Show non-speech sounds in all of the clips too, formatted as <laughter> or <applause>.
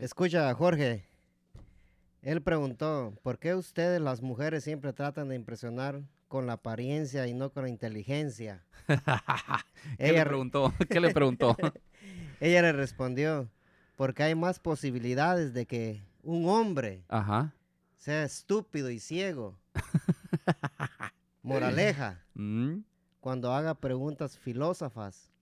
Escucha, Jorge. Él preguntó, ¿por qué ustedes las mujeres siempre tratan de impresionar con la apariencia y no con la inteligencia? <laughs> <laughs> ¿Qué le preguntó? ¿Qué le preguntó? Ella le respondió, porque hay más posibilidades de que un hombre Ajá. sea estúpido y ciego. <laughs> Moraleja, Mm, cuando haga preguntas filósofas,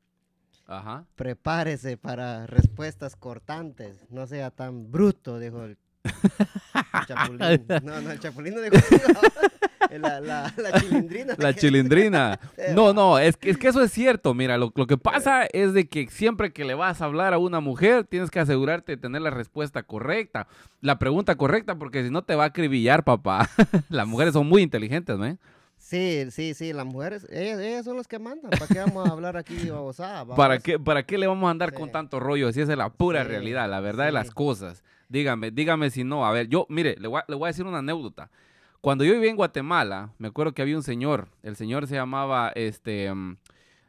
Ajá. prepárese para respuestas cortantes, no sea tan bruto, dijo el <laughs> chapulín. No, no, el chapulín no dijo <laughs> no. La, la, la chilindrina. La chilindrina. <laughs> No, no, es que, es que eso es cierto. Mira, lo, lo que pasa es de que siempre que le vas a hablar a una mujer, tienes que asegurarte de tener la respuesta correcta, la pregunta correcta, porque si no te va a acribillar, papá. Las mujeres son muy inteligentes, ¿no? Sí, sí, sí, las mujeres, ellas, ellas son las que mandan. ¿Para qué vamos a hablar aquí babosada? ¿Para qué, ¿Para qué le vamos a andar Sí. con tanto rollo? Si esa es la pura Sí, realidad, la verdad de las cosas. Dígame, dígame si no. A ver, yo, mire, le voy a, le voy a decir una anécdota. Cuando yo vivía en Guatemala, me acuerdo que había un señor. El señor se llamaba, este,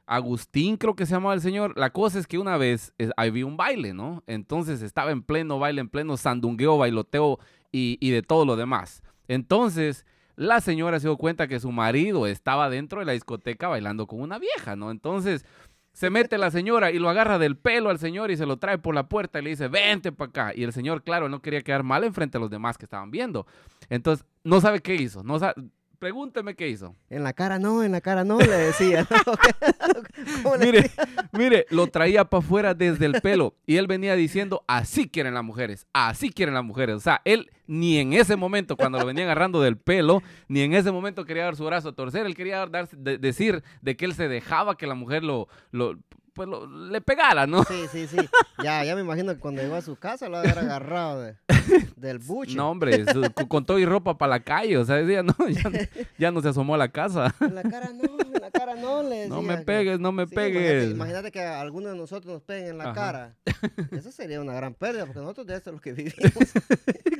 Agustín, creo que se llamaba el señor. La cosa es que una vez eh, había un baile, ¿no? Entonces estaba en pleno baile, en pleno sandungueo, bailoteo y, y de todo lo demás. Entonces, la señora se dio cuenta que su marido estaba dentro de la discoteca bailando con una vieja, ¿no? Entonces, se mete la señora y lo agarra del pelo al señor y se lo trae por la puerta y le dice, vente para acá. Y el señor, claro, no quería quedar mal enfrente a los demás que estaban viendo. Entonces, no sabe qué hizo. No sa- Pregúnteme qué hizo. En la cara no, en la cara no, le decía. ¿no? <laughs> ¿Cómo le <laughs> Mire, decía? mire, lo traía para afuera desde el pelo y él venía diciendo, así quieren las mujeres, así quieren las mujeres. O sea, él ni en ese momento, cuando lo venía agarrando del pelo, ni en ese momento quería dar su brazo a torcer, él quería dar, de- decir de que él se dejaba que la mujer lo, lo pues lo- le pegara, ¿no? Sí, sí, sí. Ya, ya me imagino que cuando llegó a su casa lo había agarrado de- <laughs> del buche. No, hombre, su- con- todo y ropa para la calle, o sea, decía, no, <laughs> ya, no- ya no se asomó a la casa. En la cara no, en la cara no, le No decía me que- pegues, no me Sí, pegues. Imagínate, imagínate que a alguno de nosotros nos peguen en la Ajá. cara. <laughs> Eso sería una gran pérdida, porque nosotros de esto es lo que vivimos.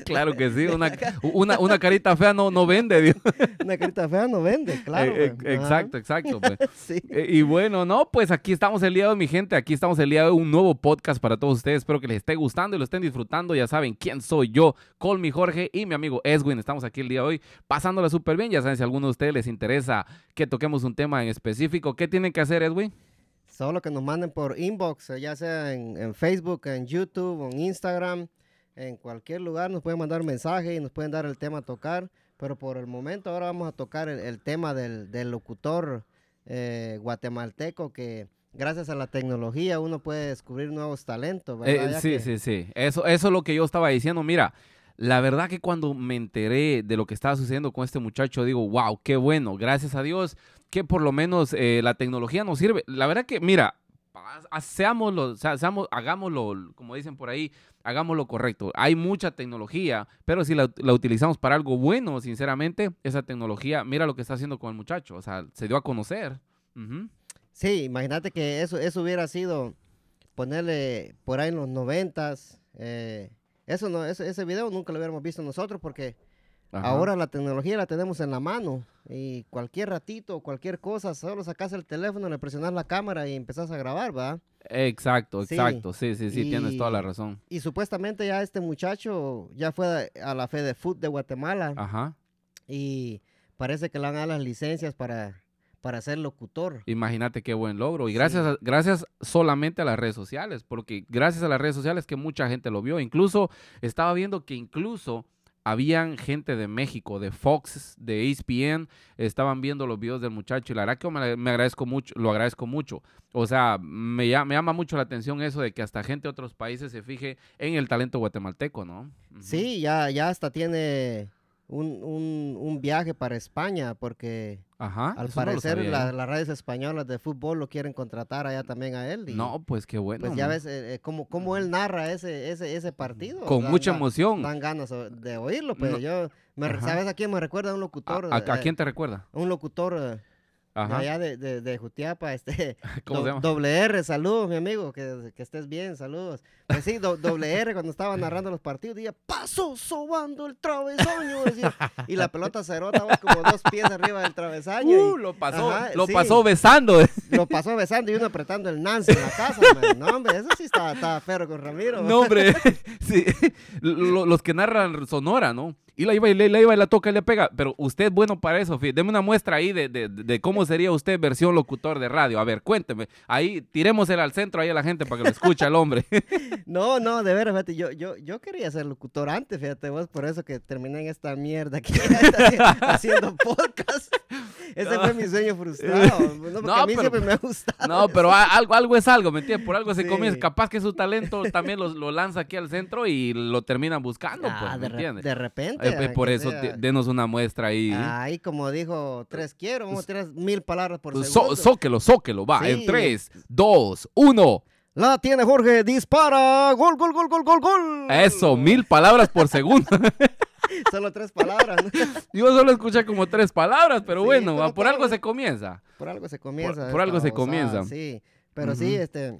Claro que sí, una, una, una carita fea no, no vende, Dios. Una carita fea no vende, claro. Eh, eh, pues. Exacto, exacto. pues. Sí. Eh, Y bueno, no, pues aquí estamos el día mi gente. Aquí estamos el día de hoy, un nuevo podcast para todos ustedes. Espero que les esté gustando y lo estén disfrutando. Ya saben quién soy yo, Colmi Jorge y mi amigo Eswin. Estamos aquí el día de hoy pasándola súper bien. Ya saben, si a alguno de ustedes les interesa que toquemos un tema en específico, ¿qué tienen que hacer, Edwin? Solo que nos manden por inbox, eh, ya sea en, Facebook, en YouTube, en Instagram, en cualquier lugar nos pueden mandar un mensaje y nos pueden dar el tema a tocar. Pero por el momento ahora vamos a tocar el, tema del, del locutor eh, guatemalteco que gracias a la tecnología uno puede descubrir nuevos talentos, ¿verdad? Eh, sí, que- sí, sí. Eso, eso es lo que yo estaba diciendo. Mira, la verdad que cuando me enteré de lo que estaba sucediendo con este muchacho, digo, wow, qué bueno. Gracias a Dios que por lo menos eh, la tecnología nos sirve. La verdad que, mira, seámoslo, seamos- hagámoslo, como dicen por ahí, hagámoslo correcto. Hay mucha tecnología, pero si la, la utilizamos para algo bueno, sinceramente, esa tecnología, mira lo que está haciendo con el muchacho. O sea, se dio a conocer. Ujú. Sí, imagínate que eso, eso hubiera sido ponerle por ahí en los noventas. eh, eso no, ese, ese video nunca lo hubiéramos visto nosotros porque Ajá. ahora la tecnología la tenemos en la mano y cualquier ratito, cualquier cosa, solo sacas el teléfono, le presionas la cámara y empezás a grabar, ¿va? Exacto, exacto. Sí, sí, sí, tienes toda la razón. Y supuestamente ya este muchacho ya fue a, la Fe de Food de Guatemala Ajá. y parece que le han dado las licencias para, para ser locutor. Imagínate qué buen logro. Y Sí. gracias, a- gracias solamente a las redes sociales, porque gracias a las redes sociales que mucha gente lo vio. Incluso estaba viendo que incluso habían gente de México, de Fox, de ESPN, estaban viendo los videos del muchacho y la verdad que me, me agradezco mucho, lo agradezco mucho. O sea, me, llama- me llama mucho la atención eso de que hasta gente de otros países se fije en el talento guatemalteco, ¿no? Sí, ya, ya hasta tiene un, un- un viaje para España porque Ajá. al no parecer la- yo. las redes españolas de fútbol lo quieren contratar allá también a él. y, No, pues qué bueno. pues ya ¿no? ves eh, eh, cómo, cómo él narra ese, ese, ese partido. Con dan- mucha emoción. Dan ganas de oírlo, pero No, yo, me. ¿sabes a quién me recuerda? Un ¿A, locutor. a- a eh, quién te recuerda? Un locutor, eh, allá de, de, de Jutiapa, este, <laughs> ¿Cómo se llama? doble R, saludos, mi amigo, que, que estés bien, saludos. Pues sí, do- doble R, cuando estaba narrando los partidos, decía, pasó sobando el travesaño, decía, y la pelota cerota como dos pies arriba del travesaño, y Uh, lo pasó, Ajá, lo sí. pasó besando. <laughs> lo pasó besando y uno apretando el Nance en la casa, man. no, hombre, eso sí estaba, estaba feo con Ramiro. No, hombre. <laughs> sí. Lo- los que narran Sonora, ¿no? Y la iba y le, la iba y la toca y le pega. Pero usted es bueno para eso, fíjate. Deme una muestra ahí de, de- de cómo sería usted versión locutor de radio. A ver, cuénteme. Ahí, tirémosela al centro ahí a la gente para que lo escuche al hombre. <laughs> No, no, de veras, fíjate, yo, yo, yo quería ser locutor antes, fíjate vos, por eso que terminé en esta mierda aquí <laughs> haciendo podcast. Ese fue mi sueño frustrado. <laughs> No, porque No, a mí pero- siempre me ha gustado. No, pero algo, algo es algo, ¿me entiendes? Por algo se Sí. comienza. Capaz que su talento también lo, lo lanza aquí al centro y lo terminan buscando, Ah, pues, ¿me de, entiendes? de repente. Eh, por eso, sea. denos una muestra ahí. Ahí, como dijo, tres quiero, vamos a tirar mil palabras por Pues, segundo. so- zóquelo, zóquelo, va. En. 3, 2, 1. La tiene Jorge, dispara, gol, gol, gol, gol, gol, gol. Eso, mil palabras por segundo. <laughs> Solo tres palabras. ¿no? <laughs> Yo solo escuché como tres palabras, pero Sí, bueno, pero por algo se comienza. Por algo se comienza. por algo se comienza. Sí, pero sí, este,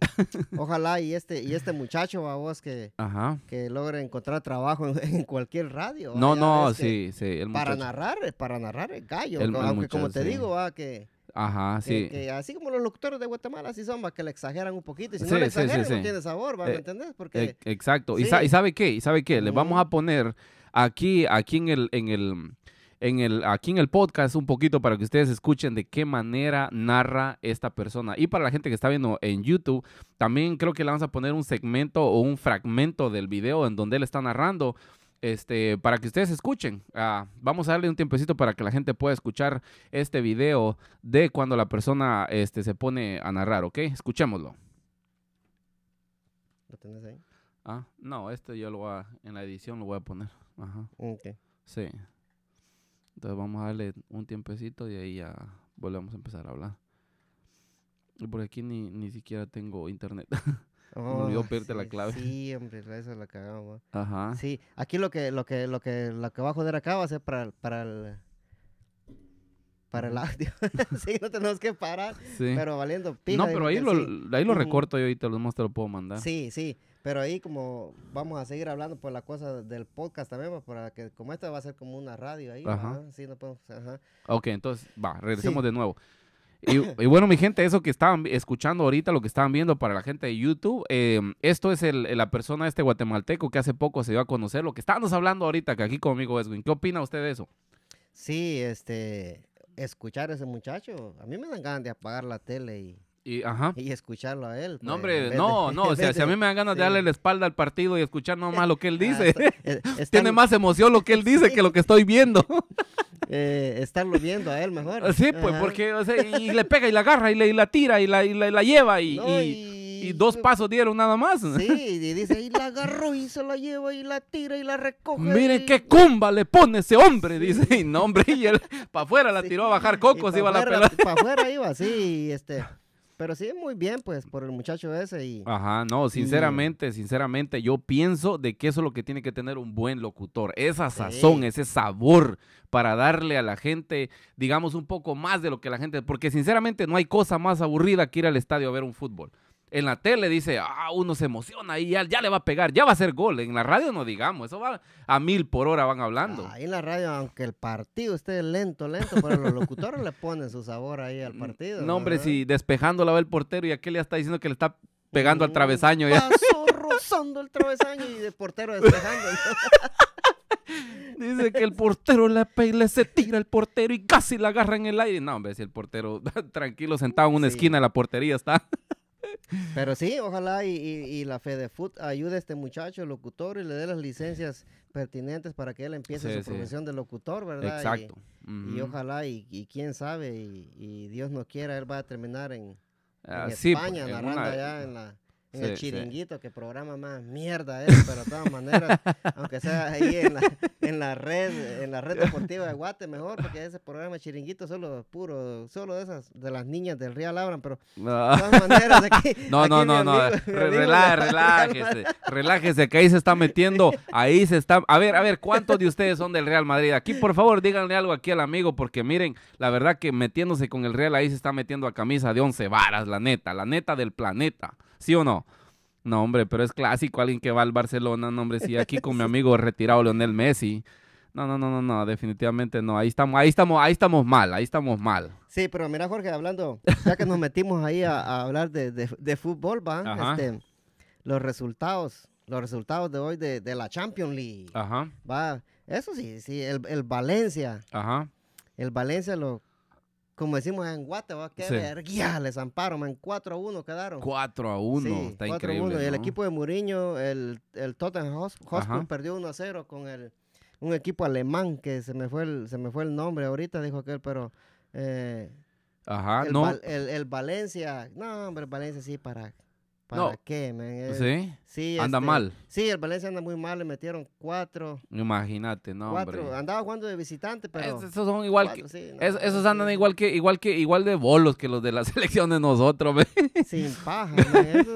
ojalá y este, y este muchacho, a vos, que, Ajá. que logre encontrar trabajo en, en cualquier radio. No, no, ves que sí, sí. El Para narrar, para narrar el gallo. El- co- el aunque como te sí. digo, va, que, Ajá, que- sí. que así como los locutores de Guatemala, así son, va, que le exageran un poquito. Y si Sí, no le sí, sí, exageran, sí. no tiene sabor, va, Eh, ¿me entendés? Porque, E- Exacto. ¿Y, sa- sí. y sabe qué? ¿Y sabe qué? Le vamos a poner aquí, aquí en el, en el, en el, aquí en el podcast un poquito para que ustedes escuchen de qué manera narra esta persona. Y para la gente que está viendo en YouTube, también creo que le vamos a poner un segmento o un fragmento del video en donde él está narrando. Este, para que ustedes escuchen. Ah, vamos a darle un tiempecito para que la gente pueda escuchar este video de cuando la persona este, se pone a narrar, ¿ok? Escuchémoslo. ¿Lo tenés ahí? Ah, no, este yo lo voy a, en la edición lo voy a poner. Ajá, Ok. sí. Entonces vamos a darle un tiempecito y ahí ya volvemos a empezar a hablar. Y por aquí ni, ni siquiera tengo internet. <laughs> Me olvidó Oh, pedirte la clave. Sí, hombre, eso la cagamos. Ajá. Sí, aquí lo que, lo que, lo que, lo que va a joder acá va a ser para, el- para el, para el audio. <laughs> sí, no tenemos que parar, Sí. pero valiendo pija. no, pero ahí lo, sí. ahí lo recorto yo y te lo, te lo puedo mandar. Sí, sí, pero ahí como vamos a seguir hablando por la cosa del podcast también, pues, para que como esto va a ser como una radio ahí, Ajá. sí, no podemos, ajá. Ok, entonces, va, regresemos Sí. de nuevo. Y, y bueno, mi gente, eso que estaban escuchando ahorita, lo que estaban viendo para la gente de YouTube, eh, esto es el, la persona este guatemalteco que hace poco se dio a conocer, lo que estábamos hablando ahorita, que aquí conmigo Edwin. ¿Qué opina usted de eso? Sí, este, escuchar a ese muchacho, a mí me dan ganas de apagar la tele y, Y, ajá. y escucharlo a él. No, pues, en hombre, de- no, no, o sea, si a <laughs> mí me dan ganas de sí. darle la espalda al partido y escuchar nomás lo que él <laughs> Ah, dice, está- eh, <laughs> tiene más emoción lo que él dice que lo que estoy viendo. eh, estarlo viendo a él mejor. Sí, pues, Ajá. porque, o sea, y le pega y la agarra y, le, y la tira y la, y la, lleva y, No, y- dos pasos dieron nada más. Sí, y dice, y la agarró y se la lleva y la tira y la recoge. Miren y- qué cumba le pone ese hombre, dice. Y no, hombre, y él para afuera la Sí, tiró a bajar cocos, y iba pa' la pelota. pa' afuera iba, sí, y este. Pero sí, muy bien, pues, por el muchacho ese y... Ajá, no, sinceramente, sinceramente, yo pienso de que eso es lo que tiene que tener un buen locutor. Esa sazón, Sí. ese sabor para darle a la gente, digamos, un poco más de lo que la gente. Porque sinceramente no hay cosa más aburrida que ir al estadio a ver un fútbol. En la tele dice, ah, uno se emociona y ya, ya le va a pegar, ya va a hacer gol. En la radio no digamos, eso va a mil por hora van hablando. Ahí en la radio, aunque el partido esté lento, lento, pero los locutores le ponen su sabor ahí al partido. No, hombre, si despejando la va el portero y aquel ya está diciendo que le está pegando al Mm, travesaño ya. Pasó rozando el travesaño y el portero despejando. <laughs> Dice que el portero le, pe- le se tira el portero y casi la agarra en el aire. No, hombre, si el portero <laughs> tranquilo sentado en una Sí. esquina de la portería está. Pero sí, ojalá y, y, y la FedeFoot ayude a este muchacho, locutor, y le dé las licencias pertinentes para que él empiece Sí, su sí. profesión de locutor, ¿verdad? Y- Exacto. Y, Ujú. ojalá, y, y quién sabe, y, y Dios no quiera, él va a terminar en, Ah, en España, narrando una- allá en la, en Sí, el sí. chiringuito, que programa más mierda es, pero de todas maneras, aunque sea ahí en la, en la red, en la red deportiva de Guate, mejor, porque ese programa chiringuito solo puro, solo de esas, de las niñas del Real Abran, pero No. de todas maneras aquí. No, <laughs> no, aquí no, no. amigo- mi re- relájese, relájese, que ahí se está metiendo, ahí se está. A ver, a ver, ¿cuántos de ustedes son del Real Madrid? Aquí, por favor, díganle algo aquí al amigo, porque miren, la verdad que metiéndose con el Real ahí se está metiendo a camisa de once varas, la neta, la neta del planeta. ¿Sí o no? No, hombre, pero es clásico alguien que va al Barcelona, no, hombre, sí, aquí con mi <laughs> amigo retirado Leonel Messi. No, no, no, no, no, definitivamente no. Ahí estamos, ahí estamos, ahí estamos mal, ahí estamos mal. Sí, pero mira, Jorge, hablando, ya que nos metimos ahí a, a hablar de, de- de fútbol, va, este, los resultados, los resultados de hoy de, de la Champions League, Ajá, va, eso sí, sí, el, el Valencia, ajá. el Valencia lo, como decimos en Guate, va, qué Sí. les amparo, man, 4 a 1 quedaron. 4 a 1, Sí, está 4 a increíble. 1, Y el ¿no? equipo de Mourinho, el, el Tottenham Hotspur perdió 1 a 0 con el, un equipo alemán que se me fue el, se me fue el nombre ahorita, dijo aquel, pero... Eh, Ajá, el, no. El, el Valencia, no, hombre, el Valencia sí, ¿para, para No. qué, man? Sí, sí, anda este, mal. Sí, el Valencia anda muy mal, le metieron cuatro, Imagínate, no, cuatro, hombre. andaba jugando de visitante, pero... Es- esos son igual que, cuatro, sí, no, es- esos andan igual que, igual que, igual de bolos que los de la <laughs> selección de nosotros, ve. Sin paja, man, eso,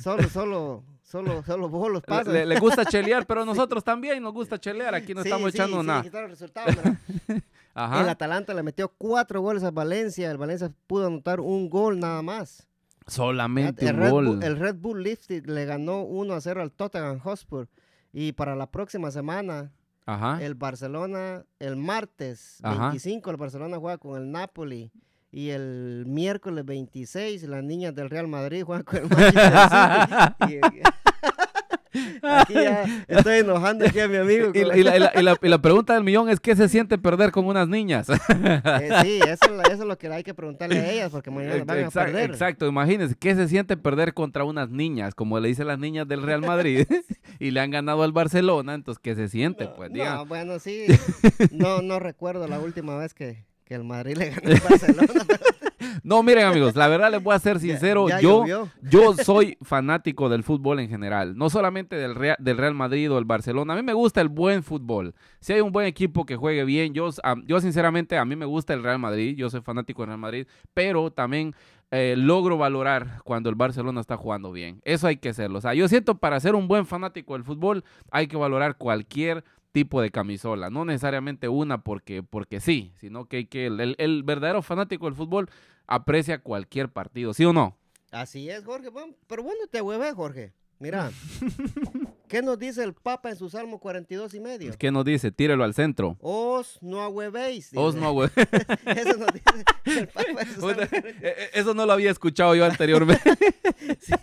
solo, solo, solo, solo bolos Le, pasan. le- le gusta chelear, pero <laughs> nosotros también nos gusta chelear. Aquí no Sí, estamos echando nada. El <laughs> Ajá. Atalanta le metió cuatro goles a Valencia, el Valencia pudo anotar un gol nada más. Solamente el, un Red gol. Bull, el Red Bull Leipzig le ganó 1 a 0 al Tottenham Hotspur. Y para la próxima semana, Ajá. el Barcelona, el martes Ah. Ajá. 25, el Barcelona juega con el Napoli. Y el miércoles 26, las niñas del Real Madrid juegan con el Manchester City. <laughs> Y- aquí ya estoy enojando aquí a mi amigo. Y, la- y la, y la- y la- y la pregunta del millón es ¿qué se siente perder con unas niñas? Eh, sí, eso, es la- eso es lo que hay que preguntarle a ellas, porque mañana van a perder. exacto, imagínense, ¿qué se siente perder contra unas niñas, como le dicen las niñas del Real Madrid, <laughs> y le han ganado al Barcelona? Entonces, ¿qué se siente? Pues No, bueno, sí. <laughs> No, no recuerdo la última vez que, que el Madrid le ganó al Barcelona. <laughs> No, miren amigos, la verdad les voy a ser <laughs> sincero, ya yo, llovió. <laughs> yo soy fanático del fútbol en general, no solamente del Real, del Real Madrid o el Barcelona, a mí me gusta el buen fútbol, si hay un buen equipo que juegue bien, yo, yo sinceramente a mí me gusta el Real Madrid, yo soy fanático del Real Madrid, pero también eh, logro valorar cuando el Barcelona está jugando bien, eso hay que hacerlo, o sea, yo siento para ser un buen fanático del fútbol hay que valorar cualquier tipo de camisola, no necesariamente una porque, porque sí, sino que, que el, el- el verdadero fanático del fútbol aprecia cualquier partido, ¿sí o no? Así es, Jorge. Pero bueno, te hueve, Jorge. Mira, <laughs> ¿qué nos dice el Papa en su Salmo 42 y medio? ¿Qué nos dice? Tírelo al centro. Os no ahuevéis. Os no, <laughs> güey. Eso nos dice el Papa en su <laughs> Salmo Puta, 42. Eso no lo había escuchado yo anteriormente. Sí,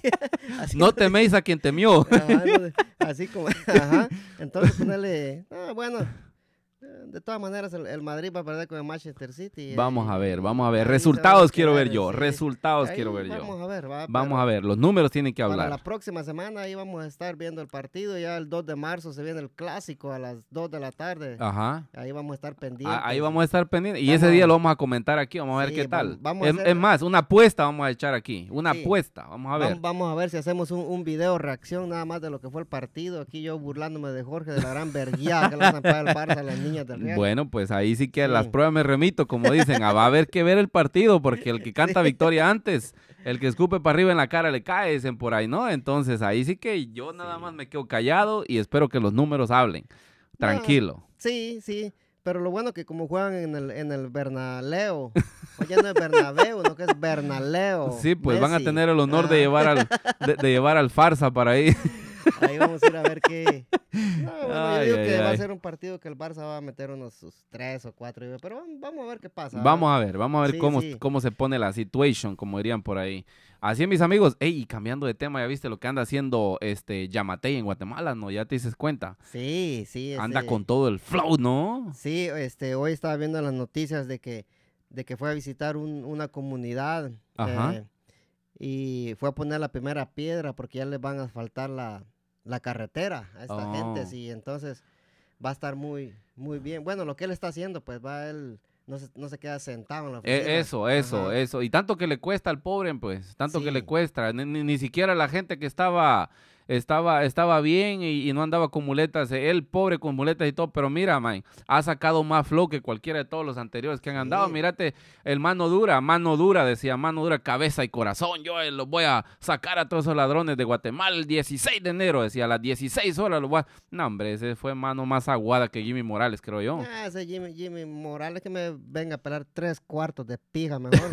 No teméis a quien temió. Ajá, no, así como, ajá. Entonces ponerle, ah, bueno, de todas maneras el, el Madrid va a perder con el Manchester City. eh, Vamos a ver, vamos a ver. Resultados quiero ver yo. sí. Resultados Ahí quiero ver Vamos yo. a ver, va, Vamos a ver. Los números tienen que Para la hablar. próxima semana ahí vamos a estar viendo el partido. Ya el 2 de marzo se viene el clásico a las 2 de la tarde. Ajá. Ahí vamos a estar pendientes. Ah, Ahí vamos a estar pendientes. Y Vamos ese día lo vamos a comentar aquí. Vamos a ver Sí, qué tal. vamos es, hacer- es más, una apuesta vamos a echar aquí. Una Sí. apuesta. Vamos a ver. Vam- Vamos a ver si hacemos un, un video reacción nada más de lo que fue el partido. Aquí yo burlándome de Jorge de la gran verguía que le para el Barça a las niñas Bueno, pues ahí sí que a las pruebas me remito, como dicen. Ah, va a haber que ver el partido, porque el que <laughs> canta victoria antes, el que escupe para arriba en la cara le cae, dicen por ahí, ¿no? Entonces ahí sí que yo nada más me quedo callado y espero que los números hablen. Tranquilo. Sí, sí. Pero lo bueno que como juegan en el, en el Bernaleo, oye, no es Bernabéu, no que es Bernaleo. Sí, pues van a Messi. tener el honor de Ah, llevar al de, de llevar al farsa para ahí. <laughs> Ahí vamos a ir a ver qué. <laughs> No, bueno, Ay, yo digo ay, que va a ser un partido que el Barça va a meter unos sus tres o cuatro. Pero vamos- a ver qué pasa. Vamos a ver, vamos a ver Sí, cómo, sí. cómo se pone la situation, como dirían por ahí. Así es, mis amigos. Ey, cambiando de tema, ya viste lo que anda haciendo este Yamatei en Guatemala, ¿no? Ya te dices cuenta. Sí, sí. Anda este, con todo el flow, ¿no? Sí, este, hoy estaba viendo las noticias de que, de que fue a visitar un- una comunidad. Ajá. eh, y fue a poner la primera piedra porque ya les van a faltar la, la carretera a esta gente. Oh. Sí, entonces va a estar muy, muy bien. Bueno, lo que él está haciendo, pues va él no se, no se queda sentado en la Eh, oficina. eso, eso, Ajá. eso. Y tanto que le cuesta al pobre, pues, tanto que le cuesta. Ni, ni- ni siquiera la gente que estaba, estaba, estaba bien y, y no andaba con muletas, eh, él pobre con muletas y todo, pero mira, man, ha sacado más flow que cualquiera de todos los anteriores que han andado. Sí. Mírate, el mano dura, mano dura, decía, mano dura, cabeza y corazón. Yo eh, los voy a sacar a todos esos ladrones de Guatemala el 16 de enero, decía, a las 16 horas los voy a... No, hombre, ese fue mano más aguada que Jimmy Morales, creo yo. Ah, ese Jimmy, Jimmy Morales que me venga a pelar tres cuartos de pija mejor.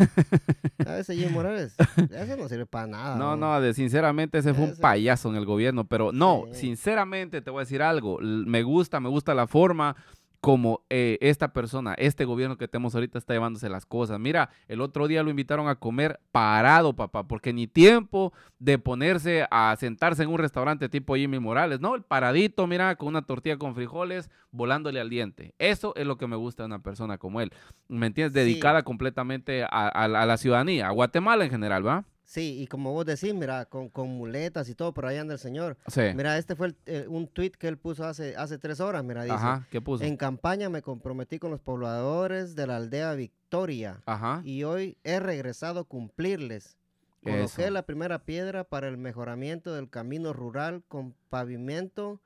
a <laughs> ese Jimmy Morales, eso no sirve para nada. No, ¿no? no, de, sinceramente ese fue un Ese- payaso en el gobierno, pero no, Sí. sinceramente te voy a decir algo, me gusta, me gusta la forma como eh, esta persona, este gobierno que tenemos ahorita está llevándose las cosas. Mira, el otro día lo invitaron a comer parado, papá, porque ni tiempo de ponerse a sentarse en un restaurante tipo Jimmy Morales, no, el paradito, mira, con una tortilla con frijoles, volándole al diente. Eso es lo que me gusta de una persona como él, ¿me entiendes? Sí. Dedicada completamente a, a la ciudadanía, a Guatemala en general, ¿va? Sí, y como vos decís, mira, con, con muletas y todo, pero ahí anda el señor. Sí. Mira, este fue el- eh, un tweet que él puso hace, hace tres horas, mira, dice. Ajá, ¿qué puso? En campaña me comprometí con los pobladores de la aldea Victoria Ajá. y hoy he regresado a cumplirles. Coloqué Eso. la primera piedra para el mejoramiento del camino rural con pavimento.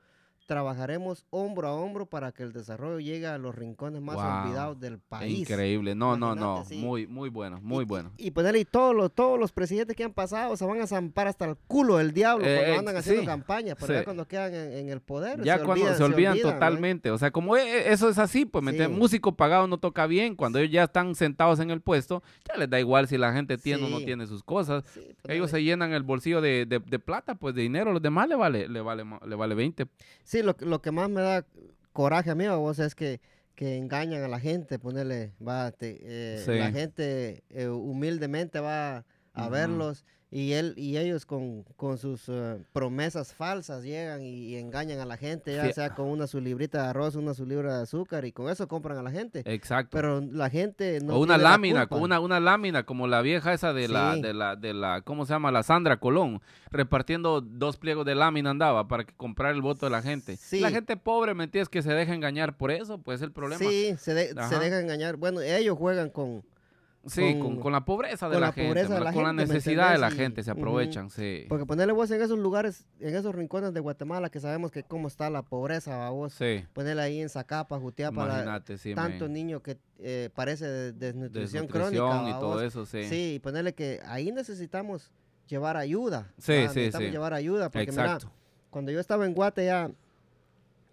Trabajaremos hombro a hombro para que el desarrollo llegue a los rincones más Wow. olvidados del país. Increíble. No, no, no. Sí. Muy, muy bueno, muy Y- bueno. Y, y ponerle y todos los, todos los presidentes que han pasado se van a zampar hasta el culo del diablo Eh, cuando eh, andan haciendo sí, campaña, pero sí. ya cuando quedan en, en el poder Ya cuando se olvidan, totalmente. O sea, como e- e- eso es así, pues, ¿me Sí. entiendes? músico pagado no toca bien. Cuando ellos ya están sentados en el puesto, ya les da igual si la gente tiene o no tiene sus cosas. Sí, Ellos se llenan el bolsillo de, de- de plata, pues de dinero. Los demás le vale, le vale, le vale 20. Sí, lo, que- lo que más me da coraje a mí, a vos, es que, que engañan a la gente, ponerle, va, te- eh, Sí. la gente eh, humildemente va a verlos y él y ellos con, con sus eh, promesas falsas llegan y, y engañan a la gente, ya sea con una su librita de arroz, una su libra de azúcar y con eso compran a la gente. Exacto. Pero la gente no o una tiene la lámina, culpa. una, una lámina como la vieja esa de la, de la, de la, ¿cómo se llama? La Sandra Colón, repartiendo dos pliegos de lámina andaba para que comprar el voto de la gente. Sí. La gente pobre, ¿me entiendes? Que se deja engañar por eso, pues es el problema. Sí, se, de- se Ajá. dejan engañar. Bueno, ellos juegan con, Sí, con, con- la pobreza de con la, la gente, pobreza de ¿verdad? la con la gente, ¿me necesidad de la gente, se aprovechan, sí. Porque ponerle vos en esos lugares, en esos rincones de Guatemala que sabemos que cómo está la pobreza, a vos. Sí, Ponerle ahí en Zacapa, Jutiapa, imagínate, sí, tanto men. niño que eh, parece de desnutrición, Desnutrición crónica. y ¿va todo eso, sí. Sí, y ponerle que ahí necesitamos llevar ayuda. Sí, ¿va? sí, Necesitamos sí. llevar ayuda. Porque mira, Exacto. cuando yo estaba en Guate ya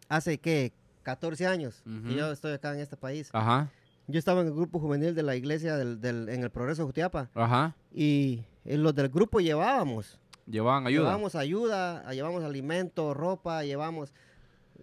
hace, ¿qué? 14 años Ujú. que yo estoy acá en este país. Ajá, Yo estaba en el grupo juvenil de la iglesia del, del- en el Progreso de Jutiapa ajá. y en los del grupo llevábamos Llevaban ayuda. Llevamos ayuda, a- llevamos alimento, ropa, llevamos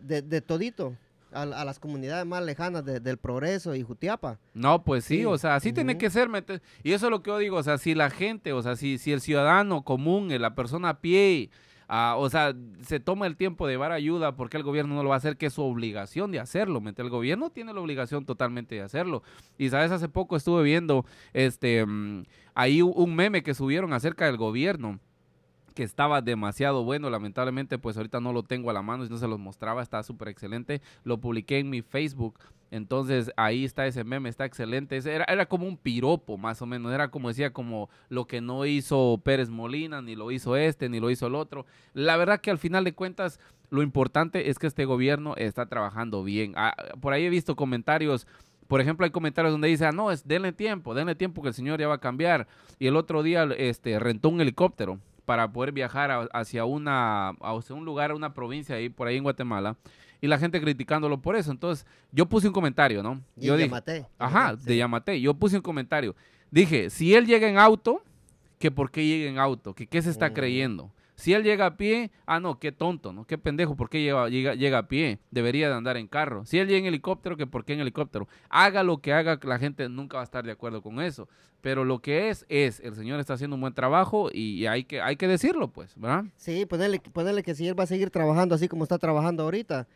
de, de todito a, a las comunidades más lejanas de- del Progreso y Jutiapa. No, pues sí, Sí, o sea, así tiene que ser. ¿me ent- Y eso es lo que yo digo, o sea, si la gente, o sea, si, si el ciudadano común, eh, la persona a pie, ah, o sea, se toma el tiempo de llevar ayuda, porque el gobierno no lo va a hacer? Que es su obligación de hacerlo. ¿me? El gobierno tiene la obligación totalmente de hacerlo. Y sabes, hace poco estuve viendo este mm, ahí un meme que subieron acerca del gobierno que estaba demasiado bueno, lamentablemente pues ahorita no lo tengo a la mano y no se los mostraba, está súper excelente, lo publiqué en mi Facebook, entonces ahí está ese meme, está excelente, era, era como un piropo más o menos, era como decía como lo que no hizo Pérez Molina, ni lo hizo este, ni lo hizo el otro, la verdad que al final de cuentas lo importante es que este gobierno está trabajando bien, Ah, por ahí he visto comentarios por ejemplo, hay comentarios donde dice, ah, no, es denle tiempo, denle tiempo que el señor ya va a cambiar. Y el otro día este, rentó un helicóptero para poder viajar a- hacia, una, hacia un lugar, una provincia ahí, por ahí en Guatemala. Y la gente criticándolo por eso. Entonces, yo puse un comentario, ¿no? Y Yo dije, Yamate, ajá, Yamate, de. Yamate. Yo puse un comentario. Dije, si él llega en auto, que por qué llega en auto, que qué se está Mm. creyendo. Si él llega a pie, ah, no, qué tonto, ¿no? Qué pendejo, ¿por qué llega, llega, llega a pie? Debería de andar en carro. Si él llega en helicóptero, que por qué en helicóptero. Haga lo que haga, la gente nunca va a estar de acuerdo con eso. Pero lo que es, es, el señor está haciendo un buen trabajo y, hay, que, hay que decirlo, pues, ¿verdad? Sí, ponerle, ponerle que si él va a seguir trabajando así como está trabajando ahorita,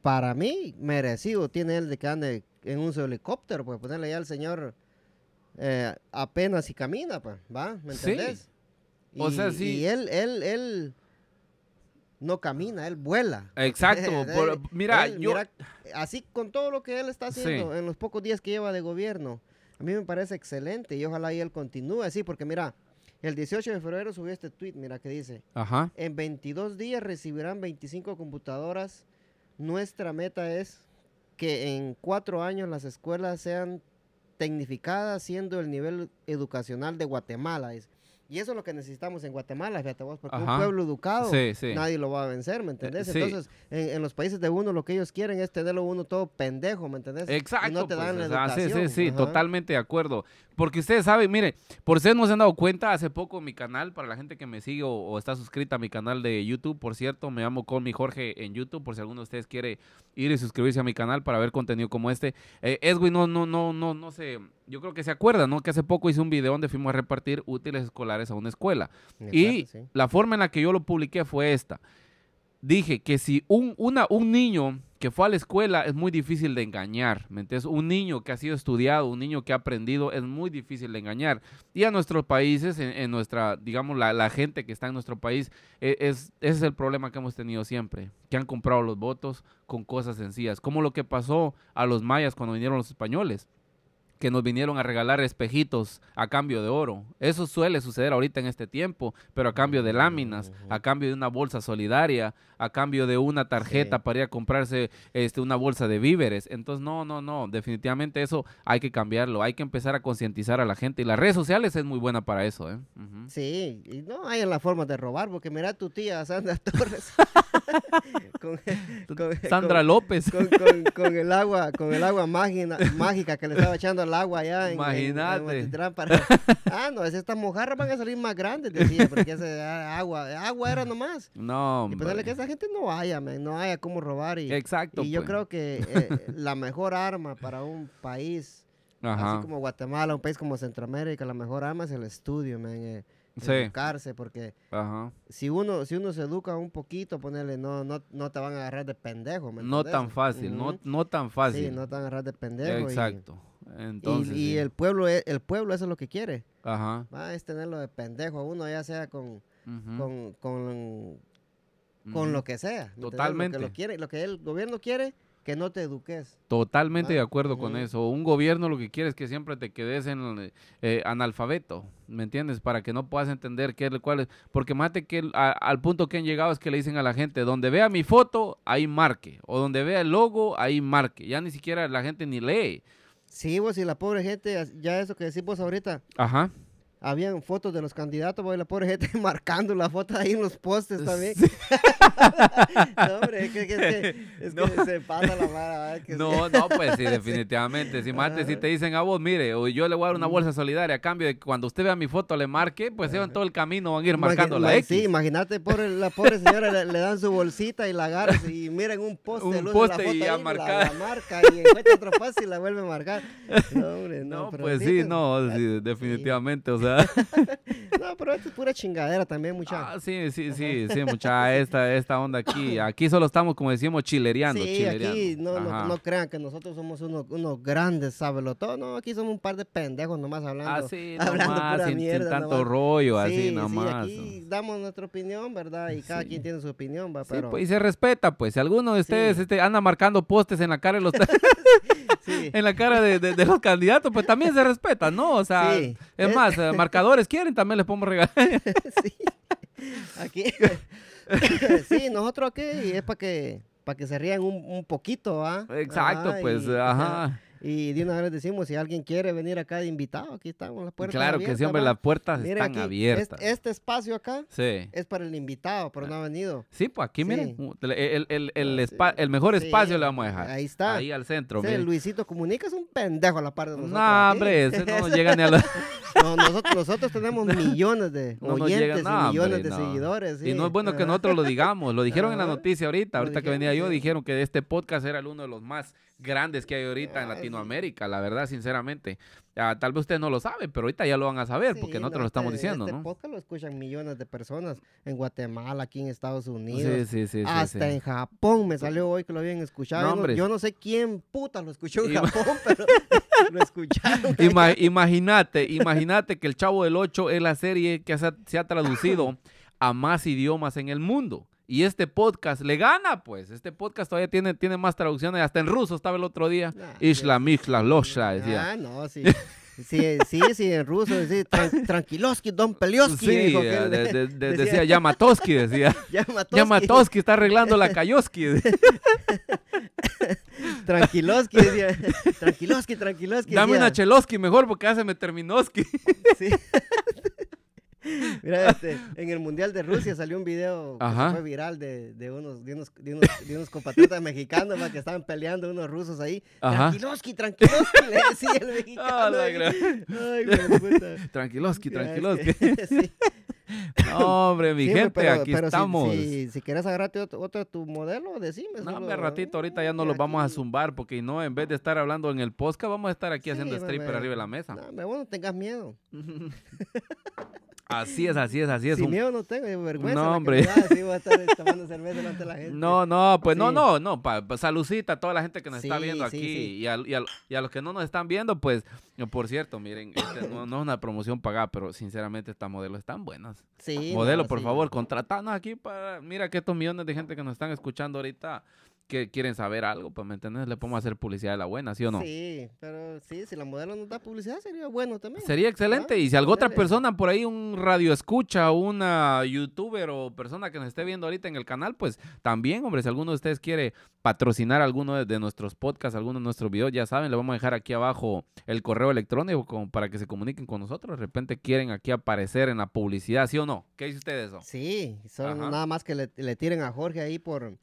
para mí, merecido tiene él de que ande en un helicóptero, pues ponerle ya al señor eh, apenas si camina, pues, ¿va? ¿Me Sí. O sea, Y- sí. Y él, él, él, no camina, él vuela. Exacto. <laughs> por- mira, él, yo... mira, así con todo lo que él está haciendo en los pocos días que lleva de gobierno, a mí me parece excelente y ojalá y él continúe así, porque mira, el 18 de febrero subió este tweet, mira que dice, Ajá. en 22 días recibirán 25 computadoras. Nuestra meta es que en cuatro años las escuelas sean tecnificadas, siendo el nivel educacional de Guatemala. dice. Y eso es lo que necesitamos en Guatemala, fíjate vos, porque Ajá. un pueblo educado Sí, sí. nadie lo va a vencer, ¿me entendés? sí. Entonces, en, en los países de uno lo que ellos quieren es tenerlo uno todo pendejo, ¿me entendés? Exacto. Y no te dan pues, la sí, educación. sí, sí, Ajá. totalmente de acuerdo. Porque ustedes saben, mire, por ustedes no se han dado cuenta, hace poco mi canal, para la gente que me sigue o, o está suscrita a mi canal de YouTube, por cierto, me llamo Colmi Jorge en YouTube, por si alguno de ustedes quiere ir y suscribirse a mi canal para ver contenido como este. Eh, Edwin, no, no, no, no, no sé, yo creo que se acuerda, ¿no? Que hace poco hice un video donde fuimos a repartir útiles escolares a una escuela. Y sí. la forma en la que yo lo publiqué fue esta. Dije que si un, una, un niño que fue a la escuela es muy difícil de engañar, ¿me entiendes? Un niño que ha sido estudiado, un niño que ha aprendido, es muy difícil de engañar. Y a nuestros países, en, en nuestra, digamos, la, la gente que está en nuestro país, e- es, ese es el problema que hemos tenido siempre, que han comprado los votos con cosas sencillas, como lo que pasó a los mayas cuando vinieron los españoles que nos vinieron a regalar espejitos a cambio de oro. Eso suele suceder ahorita en este tiempo, pero a cambio de láminas, a cambio de una bolsa solidaria, a cambio de una tarjeta Sí. para ir a comprarse este, una bolsa de víveres. Entonces, no, no, no, definitivamente eso hay que cambiarlo, hay que empezar a concientizar a la gente y las redes sociales es muy buena para eso. ¿eh? Sí, y no hay la forma de robar, porque mira tu tía Sandra Torres. <laughs> con, con- Sandra con- López. con, el agua, con el agua mágina- mágica que le estaba echando al agua allá en, en- en Imagínate. Para- <laughs> Ah, no, es estas mojarras van a salir más grandes, decía, porque ese ah, agua, agua era nomás. No, Y hombre. que esa gente no haya, man, no haya cómo robar. Y, Exacto. y yo pues. creo que eh, la mejor arma para un país, Ajá. así como Guatemala, un país como Centroamérica, la mejor arma es el estudio, man, eh, Sí. educarse, porque Ajá. si uno, si uno se educa un poquito, ponerle, no, no, no te van a agarrar de pendejo. ¿me No tan fácil, no, no tan fácil. Sí, no te van a agarrar de pendejo. Exacto. Y, Entonces, y sí. el pueblo, es- el pueblo eso es lo que quiere. Ajá. Va, es tenerlo de pendejo a uno, ya sea con, ujú, con, con, con lo que sea. Totalmente. Lo que, lo quiere, lo que el gobierno quiere, que no te eduques. Totalmente Ah, de acuerdo con eso. Un gobierno lo que quiere es que siempre te quedes en eh, analfabeto, ¿me entiendes? Para que no puedas entender qué es lo cual es. Porque mate que el- a- al punto que han llegado es que le dicen a la gente, donde vea mi foto, ahí marque. O donde vea el logo, ahí marque. Ya ni siquiera la gente ni lee. Sí, vos y la pobre gente, ya eso que decís vos ahorita, Ajá. Habían fotos de los candidatos, la pobre gente <laughs> marcando la foto ahí en los postes también. <laughs> no, hombre, es que, es que, es <laughs> No. que se pasa la sí. No, no, pues sí, definitivamente. Si te dicen a vos, mire, o yo le voy a dar una bolsa solidaria a cambio de que cuando usted vea mi foto le marque, pues ellos en todo el camino van a ir marcando la X. Sí, imagínate, pobre, la pobre señora le, le dan su bolsita y la agarra y miren un poste, Un poste la foto y ya ahí, la-. La, marca y encuentra otro poste y la vuelve a marcar. No, hombre, no. No, pues sí, no, sí, definitivamente, o sea. <laughs> No, pero esto es pura chingadera también, mucha. Ah, sí, sí, sí, sí, <laughs> mucha, esta, esta onda aquí, aquí solo estamos, como decimos, chilereando, Sí, chilereando. aquí no, no, no crean que nosotros somos unos, unos grandes todo No, aquí somos un par de pendejos nomás hablando. Así, <laughs> hablando nomás, pura sin, sin mierda, tanto nomás. rollo, Sí, así sí, nomás. aquí damos nuestra opinión, ¿verdad? Y cada Sí. quien tiene su opinión, va, Sí, pero... pues, y se respeta, pues. Si alguno de ustedes Sí. este, anda marcando postes en la cara de los, sí. en la cara de, de- de los candidatos, pues también se respeta, ¿no? O sea, Sí. es más, eh, marcadores quieren, también les podemos regalar. <laughs> sí. Aquí. <laughs> sí, nosotros aquí es para que para que se rían un, un poquito, ¿ah? Exacto, Ajá, pues, y- ajá. Y de una vez decimos, si alguien quiere venir acá de invitado, aquí estamos las puertas Claro que sí, hombre, ¿va? las puertas Miren están aquí, abiertas. Este, este espacio acá Sí. es para el invitado, pero no ha venido. Sí, pues aquí, Sí. miren, el, el- el- Ah, el mejor espacio le vamos a dejar. Ahí está. Ahí al centro, miren. Luisito Comunica es un pendejo a la par de nosotros. No, hombre, ese no nos llega ni a los... <laughs> No, nosotros, nosotros tenemos <laughs> millones de No nos oyentes llega- y millones hombre, de seguidores. Y no es bueno que Ajá. nosotros lo digamos. Lo dijeron en la noticia ahorita. Ahorita que venía yo, dijeron que este podcast era el uno de los más grandes que hay ahorita en. Latinoamérica. La verdad, sinceramente. Ah, tal vez ustedes no lo saben, pero ahorita ya lo van a saber porque nosotros no, lo estamos este- diciendo, este ¿no? podcast lo escuchan millones de personas en Guatemala, aquí en Estados Unidos. sí, sí. sí, hasta en Japón me salió hoy que lo habían escuchado. No, Yo no- sé quién puta lo escuchó en Ima- Japón, <laughs> pero lo escucharon. Ima- imagínate, imagínate que El Chavo del 8 es la serie que se ha, se ha traducido <laughs> a más idiomas en el mundo. Y este podcast le gana, pues. Este podcast todavía tiene, tiene más traducciones. Hasta en ruso estaba el otro día. Nah, Ishla, Mishla, Losha, decía. Ah, no, sí. <laughs> Sí, sí, sí, en ruso, sí, tran- tranquiloski, don Pelioski. Sí, dijo eh, aquel. de- de- de- decía Yamatoski, decía. <laughs> Yamatoski. Yamatoski está arreglando la Kayoski. <laughs> Tranquiloski, decía. Tranquiloski, tranquiloski. Dame decía. una Cheloski mejor porque hace me terminoski. Sí. <laughs> Mira, este, en el Mundial de Rusia salió un video que fue viral de, de unos, de, unos, de, unos, de unos compatriotas mexicanos va, que estaban peleando unos rusos ahí. Ajá. Tranquiloski, tranquiloski, le decía el <laughs> mexicano. Ah, gran- Ay, puta. <laughs> Tranquiloski, tranquiloski. que- sí. No, hombre, mi Sí, gente, pero- aquí pero estamos. Si, si, quieres agarrarte otro, otro de tu modelo, decime. No, hombre, ratito, ahorita ya no los vamos a zumbar porque no, en vez de estar hablando en el podcast, vamos a estar aquí Sí, haciendo stripper arriba de la mesa. No, hombre, vos no tengas miedo. Así es, así es, así es. Sin un- miedo no tengo, vergüenza. No, hombre. me da, sí, voy a estar eh, tomando cerveza delante de la gente. No, no, pues no, Sí. no, no, pa, pa- a toda la gente que nos está viendo aquí. Y, a, y a- y a los que no nos están viendo, pues, por cierto, miren, este, no, no es una promoción pagada, pero sinceramente estas modelos están buenas. Sí, Modelo, no, por favor, contratanos aquí para, mira que estos millones de gente que nos están escuchando ahorita que quieren saber algo, pues, ¿me entiendes? Le podemos hacer publicidad de la buena, ¿sí o no? Sí, pero sí, si la modelo nos da publicidad sería bueno también. Sería excelente. Ah, y si alguna otra persona por ahí, un radio escucha, una youtuber o persona que nos esté viendo ahorita en el canal, pues también, hombre, si alguno de ustedes quiere patrocinar alguno de, de nuestros podcasts, alguno de nuestros videos, ya saben, le vamos a dejar aquí abajo el correo electrónico como para que se comuniquen con nosotros. De repente quieren aquí aparecer en la publicidad, ¿sí o no? ¿Qué dice usted de eso? Sí, son Ajá. nada más que le, le tiren a Jorge ahí por,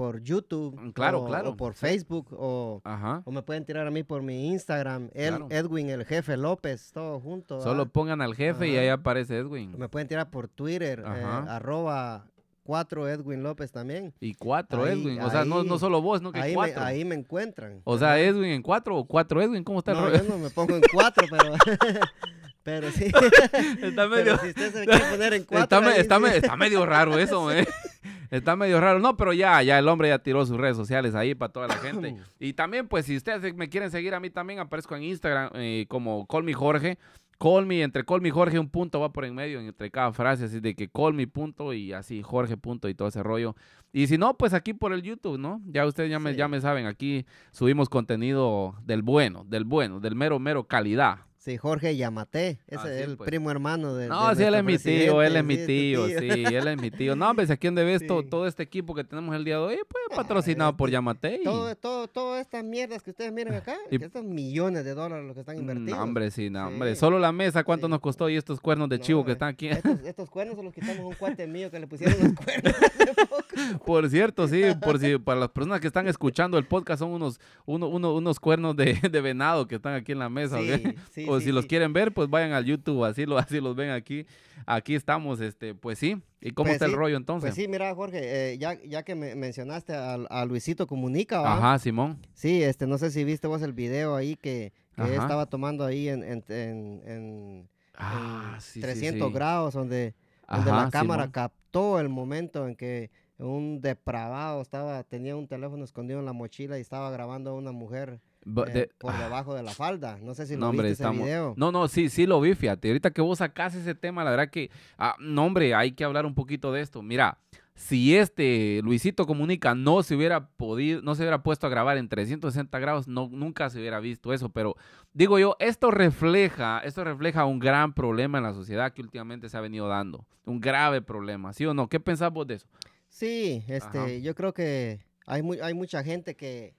por YouTube. Mm, claro, o, claro, o por. Facebook o, Ajá. o me pueden tirar a mí por mi Instagram, el, Claro. Edwin, el jefe López, todo junto. Solo ¿verdad? pongan al jefe y ahí aparece Edwin. Me pueden tirar por Twitter, eh, arroba 4 Edwin López también. Y cuatro Ahí- Edwin. O sea, no, no solo vos, no que Ahí me, ahí me encuentran. O sea. Edwin en cuatro o cuatro Edwin, ¿cómo está el No, rollo? yo no me pongo en cuatro, pero, <laughs> pero sí. <laughs> Está medio... Pero si usted se quiere poner en cuatro. Está, me- ahí está sí. me- está medio raro eso, <laughs> ¿eh? Está medio raro. No, pero ya, ya el hombre ya tiró sus redes sociales ahí para toda la gente. <clears throat> Y también, pues, si ustedes me quieren seguir a mí también, aparezco en Instagram eh, como Call Me Jorge. Call me, entre Call Me Jorge, un punto va por en medio entre cada frase, así de que Call Me punto y así Jorge punto y todo ese rollo. Y si no, pues aquí por el YouTube, ¿no? Ya ustedes ya me, Sí. ya me saben, aquí subimos contenido del bueno, del bueno, del mero, mero calidad. Sí, Jorge Yamate, ese Ah, es sí, el pues. primo hermano de. No, de sí, él es mi tío, él es mi sí, tío, sí, él es mi tío. No, pues aquí donde ves <laughs> Sí. todo este equipo que tenemos el día de hoy, pues Ah, patrocinado por este, Yamate. y- Todo, todo, todas estas mierdas que ustedes miran acá, Y- que estos millones de dólares los que están Mm, invertidos. hombre, sí, no, hombre. Solo la mesa, ¿cuánto nos costó? Y estos cuernos de No, chivo que eh, están aquí. Estos, estos cuernos se los quitamos a un cuate mío que le pusieron los cuernos <laughs> hace poco. Por cierto, sí, por si para las personas que están escuchando el podcast son unos, uno- uno- unos cuernos de, de venado que están aquí en la mesa. Sí, sí, o sí, si los quieren ver, pues vayan al YouTube, así, lo, <laughs> así los ven aquí. Aquí estamos, este, pues sí. ¿Y cómo Pues está el rollo entonces? Pues sí, mira, Jorge, eh, ya, ya que me mencionaste a, a Luisito Comunica, ¿va? Ajá, Simón. Sí, este, no sé si viste vos el video ahí que, que él Ajá. estaba tomando ahí en, en, en- en- Ah, en sí, sí, 300 sí. grados, donde, donde Ajá, la cámara Simón. captó el momento en que un depravado estaba, tenía un teléfono escondido en la mochila y estaba grabando a una mujer Eh, por debajo de la falda. No sé si No, lo hombre, viste ese estamos- video. No, no, sí, sí lo vi, fíjate. Ahorita que vos sacás ese tema, la verdad que, ah, no, hombre, hay que hablar un poquito de esto. Mira, si este Luisito Comunica no se hubiera podido, no se hubiera puesto a grabar en 360 grados, no, nunca se hubiera visto eso. Pero digo yo, esto refleja, esto refleja un gran problema en la sociedad que últimamente se ha venido dando. Un grave problema, ¿sí o no? ¿Qué pensás vos de eso? Sí, este, Ajá. yo creo que hay, hay mucha gente que,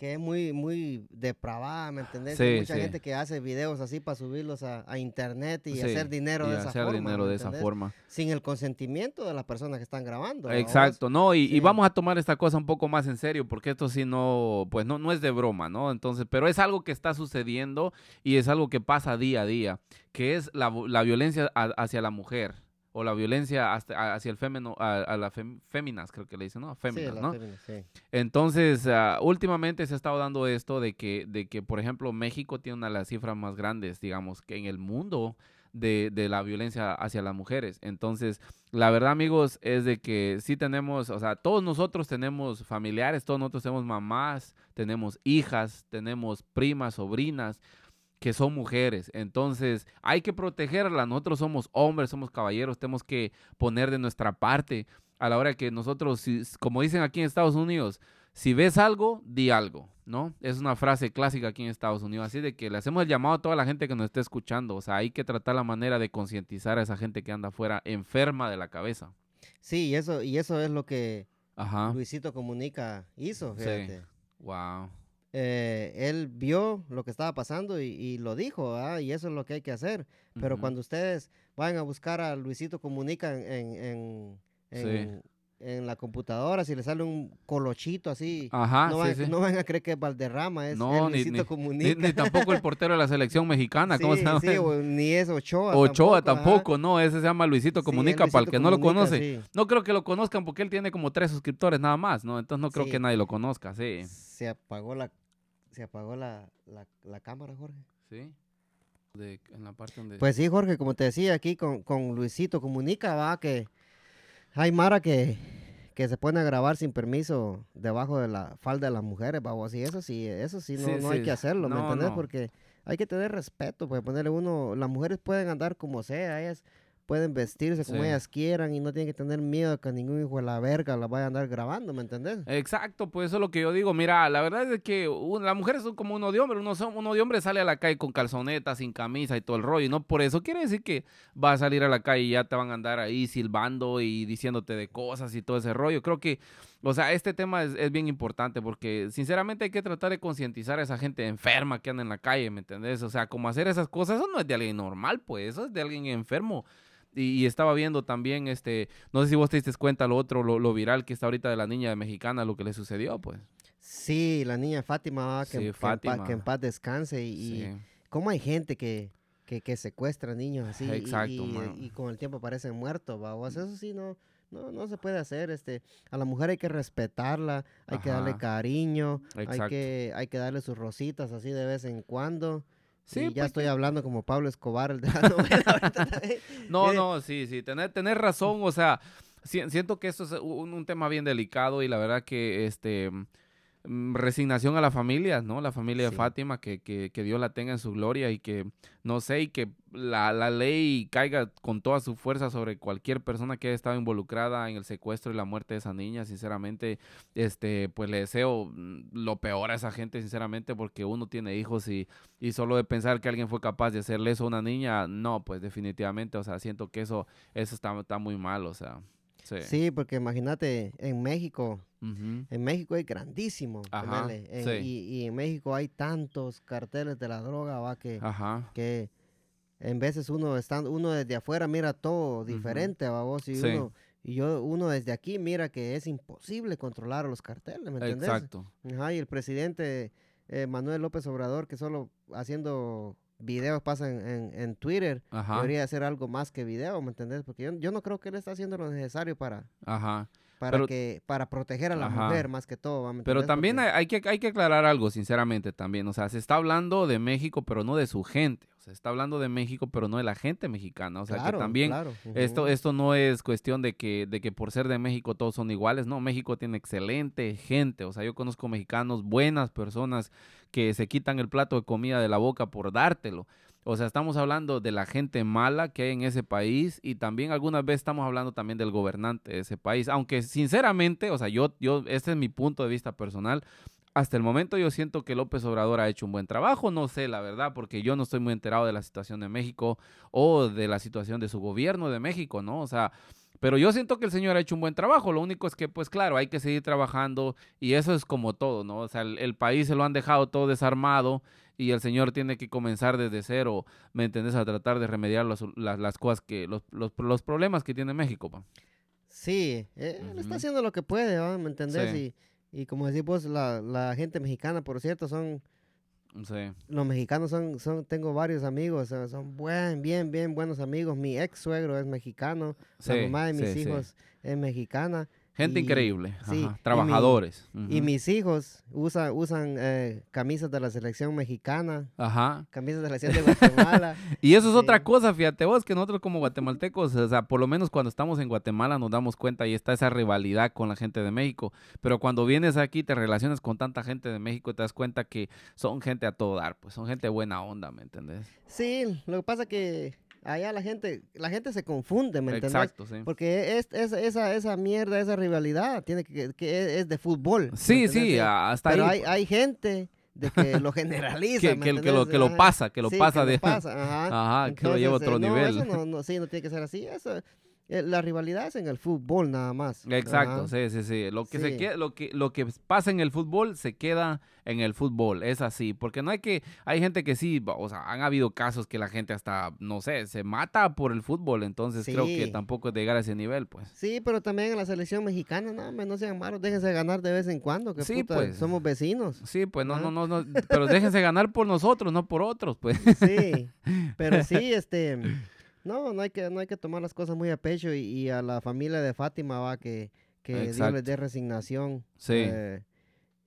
que es muy, muy depravada, ¿me entendés? hay mucha sí. gente que hace videos así para subirlos a, a internet y Sí, hacer dinero y de esa hacer forma. dinero ¿me de esa forma. Sin el consentimiento de las personas que están grabando. Exacto, no, y, vamos a tomar esta cosa un poco más en serio, porque esto sí no, pues no, no es de broma, ¿no? Entonces, pero es algo que está sucediendo y es algo que pasa día a día, que es la, la violencia a- hacia la mujer o la violencia hasta- hacia el fémino, a, a las fem- féminas, creo que le dicen, ¿no? Féminas, ¿no? féminas, sí. Entonces, ah, últimamente se ha estado dando esto de que, de que, por ejemplo, México tiene una de las cifras más grandes, digamos, que en el mundo de, de la violencia hacia las mujeres. Entonces, la verdad, amigos, es de que sí tenemos, o sea, todos nosotros tenemos familiares, todos nosotros tenemos mamás, tenemos hijas, tenemos primas, sobrinas que son mujeres. Entonces, hay que protegerlas. Nosotros somos hombres, somos caballeros, tenemos que poner de nuestra parte. a la hora que nosotros, si- como dicen aquí en Estados Unidos, si ves algo, di algo, ¿no? Es una frase clásica aquí en Estados Unidos. Así de que le hacemos el llamado a toda la gente que nos esté escuchando. O sea, hay que tratar la manera de concientizar a esa gente que anda afuera enferma de la cabeza. Sí, y eso, y eso es lo que Ajá. Luisito Comunica hizo, Sí. Wow. Eh, él vio lo que estaba pasando y, y lo dijo, ¿ah? y eso es lo que hay que hacer. Pero cuando ustedes vayan a buscar a Luisito Comunica en, en, en, Sí. en- en la computadora, si le sale un colochito así, Ajá, no, van, sí. no van a creer que es Valderrama, es, No, Luisito ni- Ni, Comunica. ni tampoco el portero de la selección mexicana, ¿cómo se llama? sí, o ni es Ochoa. Ochoa tampoco, no, ese se llama Luisito Comunica, para el que no lo conoce. No creo que lo conozcan porque él tiene como tres suscriptores nada más, ¿no? Entonces no creo que nadie lo conozca, sí. Se apagó la, se apagó la, la, la cámara, Jorge. Sí. De- en la parte donde... Pues sí, Jorge, como te decía aquí con, con Luisito Comunica, va que hay Mara que, que se pone a grabar sin permiso debajo de la falda de las mujeres, va, o así, eso sí, eso sí, no, Sí, no hay sí. que hacerlo, ¿me No, entendés? no. Porque hay que tener respeto, pues ponerle uno, las mujeres pueden andar como sea, ellas pueden vestirse como Sí. ellas quieran y no tienen que tener miedo que ningún hijo de la verga la vaya a andar grabando, ¿me entendés? Exacto, pues eso es lo que yo digo. Mira, la verdad es que las mujeres son como uno de hombre. Uno, son- uno de hombre sale a la calle con calzonetas, sin camisa y todo el rollo. Y no por eso quiere decir que va a salir a la calle y ya te van a andar ahí silbando y diciéndote de cosas y todo ese rollo. Creo que, o sea, este tema es, es bien importante porque sinceramente hay que tratar de concientizar a esa gente enferma que anda en la calle, ¿me entendés? O sea, como hacer esas cosas, eso no es de alguien normal, pues, eso es de alguien enfermo. Y, y estaba viendo también, este, no sé si vos te diste cuenta lo otro, lo, lo viral que está ahorita de la niña mexicana, lo que le sucedió, pues. Sí, la niña Fátima, que, Sí, que en pa- Fátima. que en paz descanse y, y Sí. cómo hay gente que, que, que secuestra niños así y- Exacto, y, man. y con el tiempo aparecen muertos, ¿va? O sea, eso sí no, no, no se puede hacer. Este, a la mujer hay que respetarla, hay que darle cariño, hay que, hay que darle sus rositas así de vez en cuando. Sí, y ya pues estoy hablando como Pablo Escobar, el de la <laughs> novela. también. <laughs> No, no, sí, sí, tener, tener razón, o sea, si- siento que esto es un, un tema bien delicado y la verdad que, este, resignación a la familia, ¿no? La familia de. Fátima, que, que, que Dios la tenga en su gloria y que, no sé, y que la, la ley caiga con toda su fuerza sobre cualquier persona que haya estado involucrada en el secuestro y la muerte de esa niña, sinceramente, este, pues le deseo mm, lo peor a esa gente, sinceramente, porque uno tiene hijos y, y solo de pensar que alguien fue capaz de hacerle eso a una niña, no, pues definitivamente, o sea, siento que eso, eso está, está muy mal, o sea, sí. Sí, porque imagínate, en México, en México es grandísimo. Ajá, en- sí. y, y en México hay tantos carteles de la droga, va, que... Ajá. que en veces uno estando uno desde afuera mira todo diferente a vos y Sí. uno y yo uno desde aquí mira que es imposible controlar a los carteles, ¿me entendés? Exacto. Ajá, y el presidente eh, Manuel López Obrador que solo haciendo videos pasa en, en- Twitter Ajá. debería hacer algo más que video, ¿me entendés? Porque yo, yo no creo que él está haciendo lo necesario para Ajá. para Pero- que para proteger a la Ajá. mujer más que todo, ¿va? ¿me Pero también Porque- hay, que, hay que aclarar algo, sinceramente, también. O sea, se está hablando de México, pero no de su gente. O sea, se está hablando de México, pero no de la gente mexicana. O sea, Claro, que también claro, esto, esto no es cuestión de que, de que por ser de México todos son iguales. No, México tiene excelente gente. O sea, yo conozco mexicanos, buenas personas que se quitan el plato de comida de la boca por dártelo. O sea, estamos hablando de la gente mala que hay en ese país y también algunas veces estamos hablando también del gobernante de ese país. Aunque sinceramente, o sea, yo, yo, este es mi punto de vista personal. Hasta el momento yo siento que López Obrador ha hecho un buen trabajo, no sé la verdad, porque yo no estoy muy enterado de la situación de México o de la situación de su gobierno de México, ¿no? O sea, pero yo siento que el señor ha hecho un buen trabajo. Lo único es que, pues claro, hay que seguir trabajando y eso es como todo, ¿no? O sea, el, el país se lo han dejado todo desarmado y el señor tiene que comenzar desde cero, ¿me entendés? A tratar de remediar los- las, las cosas que, los, los, los problemas que tiene México, pa. Sí, eh, él está haciendo lo que puede, ¿va? ¿me entendés? Sí. Y, y como decís vos, la, la gente mexicana, por cierto, son, Sí. los mexicanos son, son, tengo varios amigos, son buen, bien, bien buenos amigos. Mi ex suegro es mexicano, la Sí, mamá de mis sí. hijos es mexicana. Gente y- increíble, sí, ajá, y mi- trabajadores. Y mis hijos usan, usan eh, camisas de la selección mexicana, Ajá. camisas de la selección de Guatemala. <laughs> Y eso es otra cosa, fíjate vos, que nosotros como guatemaltecos, o sea, por lo menos cuando estamos en Guatemala nos damos cuenta y está esa rivalidad con la gente de México. Pero cuando vienes aquí, te relacionas con tanta gente de México, te das cuenta que son gente a todo dar, pues son gente buena onda, ¿me entendés? sí, lo que pasa que allá la gente, la gente se confunde, ¿me entiendes? Exacto, sí. Porque es, es- esa, esa mierda, esa rivalidad, tiene que, que es- es de fútbol. ¿me Sí, sí, hasta Pero ahí. hay, hay gente de que <laughs> lo generaliza. Que- ¿me que- que lo- que lo pasa, que lo Sí, pasa que de- lo pasa, ajá. <laughs> Ajá, que lo lleva a otro eh, no, nivel. eso no, no, sí, no tiene que ser así. Eso, la rivalidad es en el fútbol nada más. Exacto, sí, sí, sí. Lo que se queda, lo que, lo que pasa en el fútbol se queda en el fútbol, es así, porque no hay que, hay gente que sí, o sea, han habido casos que la gente hasta, no sé, se mata por el fútbol, entonces creo que tampoco es de llegar a ese nivel, pues. Sí, pero también en la selección mexicana, no, no sean malos, déjense ganar de vez en cuando, que Sí, puta, pues. somos vecinos. Sí, pues no, no, no, no, pero déjense ganar por nosotros, no por otros, pues. Sí, pero sí, <laughs> este, no, no hay que, no hay que tomar las cosas muy a pecho y, y a la familia de Fátima va que, que Dios les dé resignación. Sí. eh,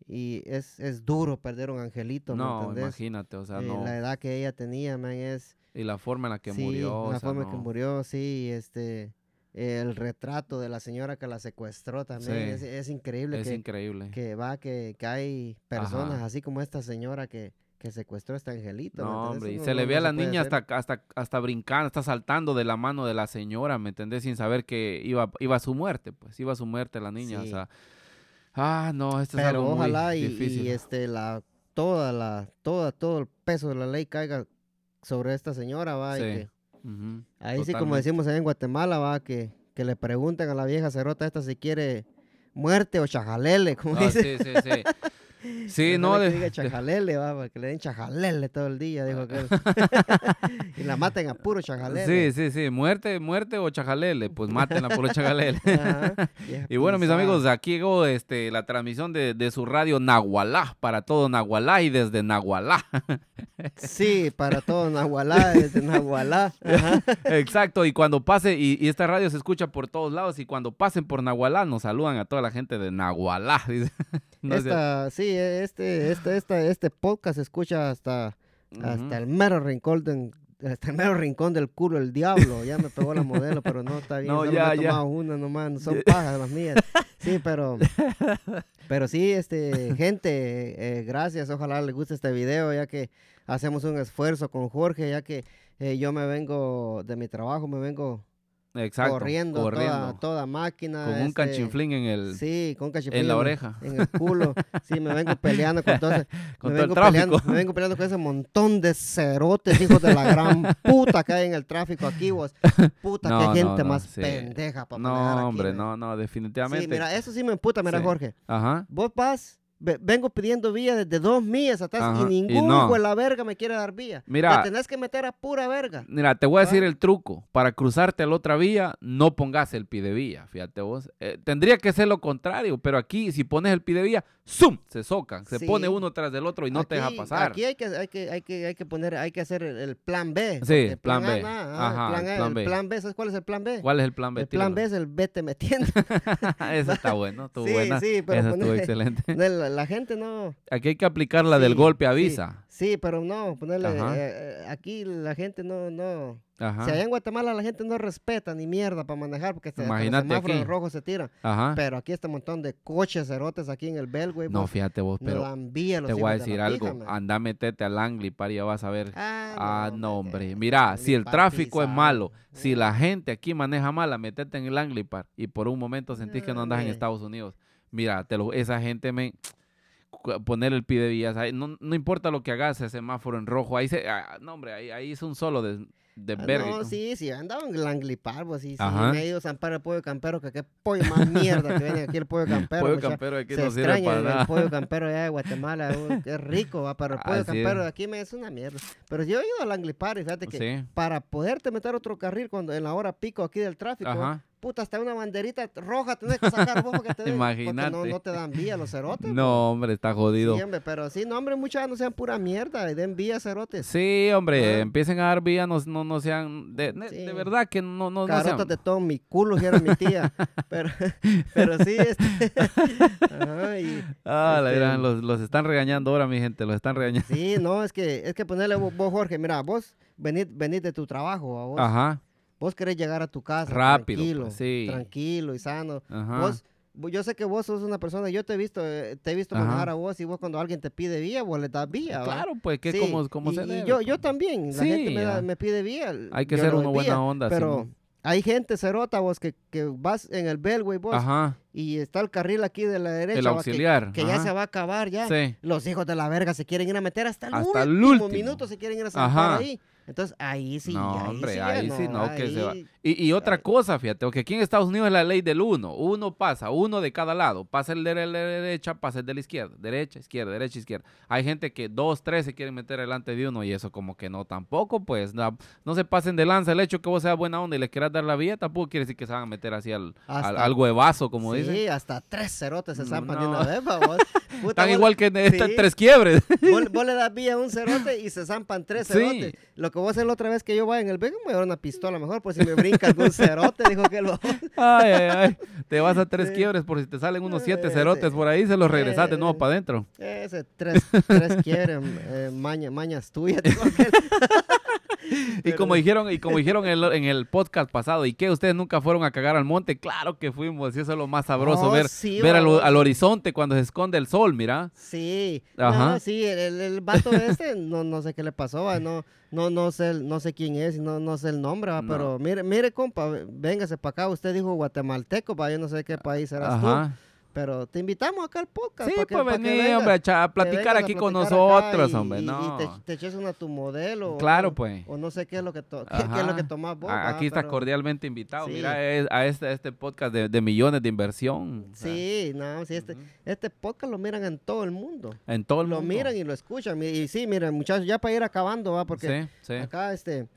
y es, es duro perder un angelito, ¿me No, entendés? imagínate, o sea, Eh, no. La edad que ella tenía, man, es... Y la forma en la que sí, murió, o la sea, forma que no. murió, sí, este... El retrato de la señora que la secuestró también, Sí. es, es increíble Es que, increíble. que va, que, que hay personas Ajá. así como esta señora que, que secuestró a este angelito. ¿me No, hombre, y se no- le no ve a la niña hacer. hasta, hasta, hasta brincando, está saltando de la mano de la señora, ¿me entendés? Sin saber que iba, iba a su muerte, pues, iba a su muerte la niña, o Sí. sea. Ah, no, esto es Pero algo muy ojalá y, difícil. y, este la toda la toda todo el peso de la ley caiga sobre esta señora, va, y Sí, Ujú, ahí sí como totalmente. decimos allá en Guatemala, va, que, que le pregunten a la vieja cerota esta si quiere muerte o chajalele, como Ah, dice. sí, sí, sí. Sí, no, de, que diga de- chajalele, va, para que le den chajalele todo el día, dijo aquel. <laughs> <laughs> y la maten a puro chajalele. sí, sí, sí, muerte, muerte o chajalele, pues mátenla por <laughs> chajalele. Ajá, Y bueno, mis amigos, aquí llegó este, la transmisión de, de su radio Nahualá, para todo Nahualá y desde Nahualá. Sí, para todo Nahualá, desde Nahualá. Ajá. Exacto, y cuando pase, y, y esta radio se escucha por todos lados, y cuando pasen por Nahualá, nos saludan a toda la gente de Nahualá. No. Esta, sí, este, este, este, este podcast se escucha hasta, hasta el mero rincón del, hasta el mero rincón del culo el diablo. Ya me pegó la modelo, pero no está bien. No, solo ya, me he ya. tomado una nomás, no son pajas las mías. Sí, <laughs> pero, pero sí, este, <laughs> gente, eh, gracias. Ojalá les guste este video, ya que hacemos un esfuerzo con Jorge, ya que eh, yo me vengo de mi trabajo, me vengo Exacto, corriendo, corriendo, Toda, toda máquina. con un este, canchinflín en el, Sí, con un cachiflín en la oreja, en el culo. Sí, me vengo peleando con todo ese- <laughs> con me todo el vengo tráfico. Peleando, me vengo peleando con ese montón de cerotes, hijos de la gran puta que hay en el tráfico aquí, vos. Puta, No, qué no, gente no, más sí. pendeja para No, aquí, hombre, no, no, definitivamente. Sí, mira, eso sí me emputa, mira, Sí. Jorge. Ajá. Vos vas, vengo pidiendo vía desde dos millas atrás Ajá, y ningún no. hijo de la verga me quiere dar vía. Mira. Te tenés que meter a pura verga. Mira, te voy a decir el truco. Para cruzarte a la otra vía, no pongas el pie de vía, fíjate vos. Eh, tendría que ser lo contrario, pero aquí si pones el pie de vía, ¡zum! Se socan. Se Sí. pone uno tras del otro y no te deja pasar. Aquí hay que, hay que, hay que, hay que poner, hay que hacer el, el plan B. Sí, el plan A B. nada, ah, Ajá, el plan, el A, plan el B. plan B, ¿sabes cuál es el plan B? ¿Cuál es el plan B? El plan B es el vete metiendo. <laughs> Ese está <laughs> bueno, estuvo Sí, buena. sí, pero Esa estuvo excelente. <laughs> No, La, gente no. Aquí hay que aplicar la del Sí, golpe sí, avisa. Sí, pero no, ponerle. Eh, eh, aquí la gente no. no Ajá. Si allá en Guatemala la gente no respeta ni mierda para manejar porque se, los Imagínate semáforos aquí. rojos se tiran. Ajá. Pero aquí este montón de coches cerotes aquí en el Belway. No, vos, fíjate vos, pero los te voy a de decir algo. pija. Anda, metete al Anglipar y ya vas a ver. Ah, Ah, no, hombre. Mira, si el tráfico es malo, si la gente aquí maneja mala, metete en el Anglipar y por un momento sentís que no andas en. Estados Unidos. Mira, te lo, esa gente me poner el pie de vías, ahí, no, no importa lo que hagas, ese semáforo en rojo, ahí se, ah, no hombre, ahí, ahí es un solo de, de Ah, verga No, sí, sí, andaba en el Anglipar, pues sí, sí. Me he ido a zampar el pollo campero, que qué pollo más mierda que viene aquí el pollo <laughs> campero. Pollo mucha- campero aquí Se no sirve extraña para el, nada. el pollo <laughs> campero allá de Guatemala, uh, es rico, va, pero el <laughs> pollo Así campero de aquí me es una mierda. Pero yo he ido al Anglipar y fíjate que Sí, para poderte meter otro carril cuando en la hora pico aquí del tráfico, ajá. Puta, hasta una banderita roja tenés que sacar vos porque te den, porque no, Imagínate. no te dan vía los cerotes. No, hombre, está jodido. Sí, hombre, pero sí, no, hombre, muchas no sean pura mierda y den vía cerotes. Sí, hombre, Ah. empiecen a dar vía, no, no, no sean, de, de- Sí. de verdad que no, no, no sean. Carotas de todo mi culo, si era mi tía. <laughs> pero, pero sí, este. Ajá, y- Ah, la este, gran, los, los están regañando ahora, mi gente, los están regañando. sí, no, es que, es que ponerle vos, vos, Jorge, mira, vos venís, venís de tu trabajo, a vos, Ajá, vos querés llegar a tu casa Rápido, tranquilo, pues, sí. tranquilo y sano. ajá. Vos vo- yo sé que vos sos una persona, yo te he visto, eh, te he visto Ajá. manejar a vos y vos cuando alguien te pide vía, vos le das vía. ¿va? Claro, pues que Sí, como, como y, se y debe, yo, pues. yo también, la Sí, gente me, da- me pide vía. Hay que ser uno buena vía, onda, Pero hay gente cerota vos que, que vas en el Belway vos Ajá, y está el carril aquí de la derecha. el va, que- auxiliar. Que, ya se va a acabar ya. Sí. Los hijos de la verga se quieren ir a meter hasta el, Hasta el último, último. minuto, se quieren ir a sentar ahí. Entonces ahí sí, no, ahí hombre, sí, ahí ya sí, no, que se va. ahí- Y, y otra cosa, fíjate, porque aquí en Estados Unidos es la ley del uno. Uno pasa, uno de cada lado. Pasa el de la derecha, pasa el de la izquierda. Derecha, izquierda, derecha, izquierda. Hay gente que dos, tres se quieren meter delante de uno y eso como que no tampoco, pues no, no se pasen de lanza. El hecho que vos seas buena onda y le quieras dar la vía tampoco quiere decir que se van a meter así al, al- Hasta- algo de vaso, como sí, dicen. hasta tres cerotes se zampan de No. una vez, pa, vos. Puta, Están vos- igual que sí. tres quiebres. Vos, <laughs> vos le das vía a un cerote y se zampan tres Sí. cerotes. Lo que voy a hacer la otra vez que yo vaya en el Vega, me voy a dar una pistola mejor, por si me brinca algún cerote, dijo que lo... <laughs> Ay, ay, ay. Te vas a tres quiebres por si te salen unos siete cerotes por ahí, se los regresas de nuevo para adentro. Ese tres, tres quieren, eh, maña- mañas tuyas. dijo aquel. <laughs> Y como dijeron, y como dijeron en el, en el podcast pasado, ¿y qué? ¿Ustedes nunca fueron a cagar al monte? Claro que fuimos, y eso es lo más sabroso, ver, sí, ver al, horizonte cuando se esconde el sol, mira. Sí, Ajá. no, sí, el, el, el vato este, no, no sé qué le pasó, va, no, no, no sé, no sé quién es, no, no sé el nombre, va, No. pero mire, mire, compa, véngase para acá, usted dijo guatemalteco, va, yo no sé qué país tú, Ajá. Pero te invitamos acá al podcast. Sí, pa' que- pues vengas, hombre, a, platicar a aquí con nosotros, y- hombre, y- no. Y te, te eches una a tu modelo. Claro, pues. O no sé qué es lo que, to- qué, qué es lo que tomas vos, A- Aquí estás pero- cordialmente invitado, Sí. mira, es- a este, este podcast de, de millones de inversión. Sí, no, sí, este, este podcast lo miran en todo el mundo. En todo el Lo mundo. miran y lo escuchan. Y, y sí, miren, muchachos, ya para ir acabando, va, porque Sí, sí. acá, este,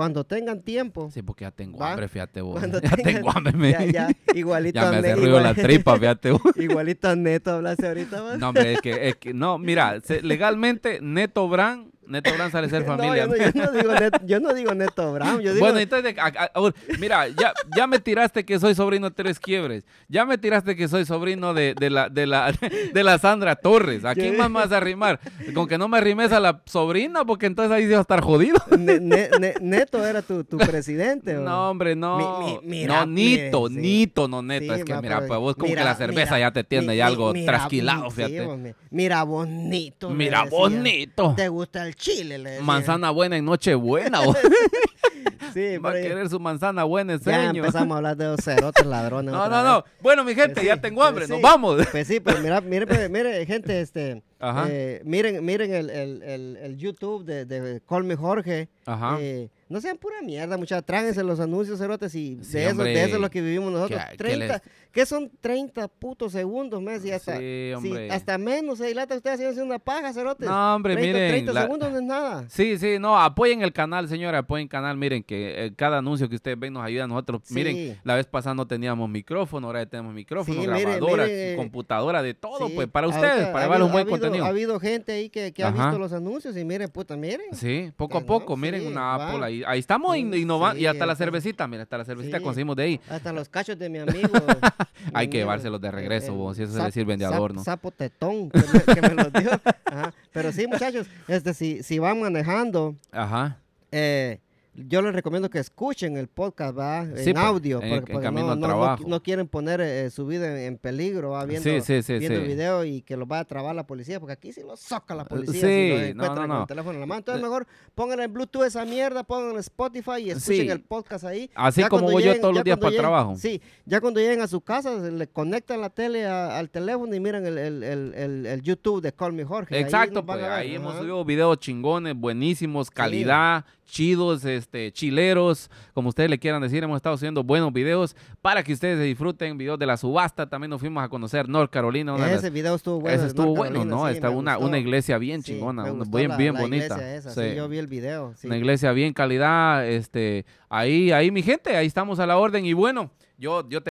cuando tengan tiempo, Sí, porque ya tengo Va. hambre, fíjate vos. Cuando <laughs> Ya tengan- tengo <laughs> hambre, me- ya, ya, <laughs> igualito ya me hace ruido la tripa, fíjate vos. igualito a Neto hablaste ahorita, va. No, hombre, es que, es que- no, mira, legalmente Neto Brand, Neto Brand sale ser <laughs> No, familia. yo, no, yo no digo Neto, yo no digo Neto Brown, yo digo... bueno, entonces, a- a- a- mira, ya, ya me tiraste que soy sobrino de Tres Quiebres. Ya me tiraste que soy sobrino de, de la, de, la, <laughs> de la Sandra Torres. ¿A quién más me vas a arrimar? Con que no me arrimes a la sobrina, porque entonces ahí se va a estar jodido. <laughs> Ne- Ne- Ne- Neto era tu, tu presidente, ¿o? No, hombre, no. Mi- mi- mira, no, Nito, mire, sí. Nito, no Neto. Sí, es que mira, pues vos como mira, que la cerveza mira, ya te tiene ya algo trasquilado, sí, fíjate. vos, mi- mira, bonito. Mira, bonito. ¿Te gusta el chile? Le. Manzana buena en Nochebuena. vos. <laughs> Sí, <laughs> Va a querer su manzana buena ese Ya año. empezamos a hablar de los cerotes <laughs> ladrones. No, no, no. vez. Bueno, mi gente, Pues ya sí, tengo hambre. pues Nos sí. vamos. Pues sí, pues mira, mire, pues, mire, gente, este, Ajá. eh, miren, miren el, el, el, el YouTube de, de Call Me Jorge. Ajá. Eh, no sean pura mierda, muchachos. Tráguense los anuncios, cerotes, y Sí, de, eso, hombre. de eso es lo que vivimos nosotros. Que 30, les- ¿Qué son 30 putos segundos, mes? Y hasta, Sí, sí, hombre. hasta menos se dilata ustedes haciendo una paja, cerotes. No, hombre, 30, miren. 30 la- segundos no es nada. Sí, sí, no, apoyen el canal, señora, apoyen el canal. Miren que eh, cada anuncio que ustedes ven nos ayuda a nosotros. Sí. Miren, la vez pasada no teníamos micrófono, ahora ya tenemos micrófono, Sí, grabadora, mire, computadora, de todo, Sí, pues para ustedes, ha para llevar un buen ha habido- contenido. Ha habido gente ahí que, que ha visto los anuncios y miren, puta, miren. Sí, poco a poco, no, miren una. Apple ahí. Ahí estamos Sí, innovando. y hasta la cervecita, mira, hasta la cervecita conseguimos de ahí. Hasta los cachos de mi <laughs> amigo. Hay que llevárselos de regreso, vos, si eso se le sirven de adorno. Sapo tetón que me, que me los dio. <laughs> Ajá. Pero sí, muchachos, este, si, si van manejando, Ajá. eh, yo les recomiendo que escuchen el podcast, ¿va? En Sí, audio, en- porque, en porque camino no, no- no- quieren poner eh, su vida en, en peligro, ¿va? Viendo, Sí, sí, sí, viendo sí. el video y que los vaya a trabar la policía, porque aquí sí los soca la policía sí, si los no, encuentran no, con el teléfono en la mano. Entonces mejor pongan en Bluetooth esa mierda, pongan en Spotify y escuchen el podcast ahí. Así Ya como voy yo todos los días para el trabajo. Sí, ya cuando lleguen a su casa, se le conectan la tele a- al teléfono y miran el, el- el- el- el YouTube de Call Me Jorge. ahí Exacto, van pues ahí hemos subido videos chingones, buenísimos, calidad, chidos, este, chileros, como ustedes le quieran decir, hemos estado subiendo buenos videos para que ustedes se disfruten, videos de la subasta, también nos fuimos a conocer North Carolina, una de las- Ese video estuvo bueno. ese estuvo bueno, ¿no? sí, Está una, gustó. una iglesia bien Sí, chingona, bien, la- bien la bonita. iglesia esa, sí, yo vi el video. Una iglesia bien calidad, este, ahí, ahí mi gente, ahí estamos a la orden y bueno, yo, yo te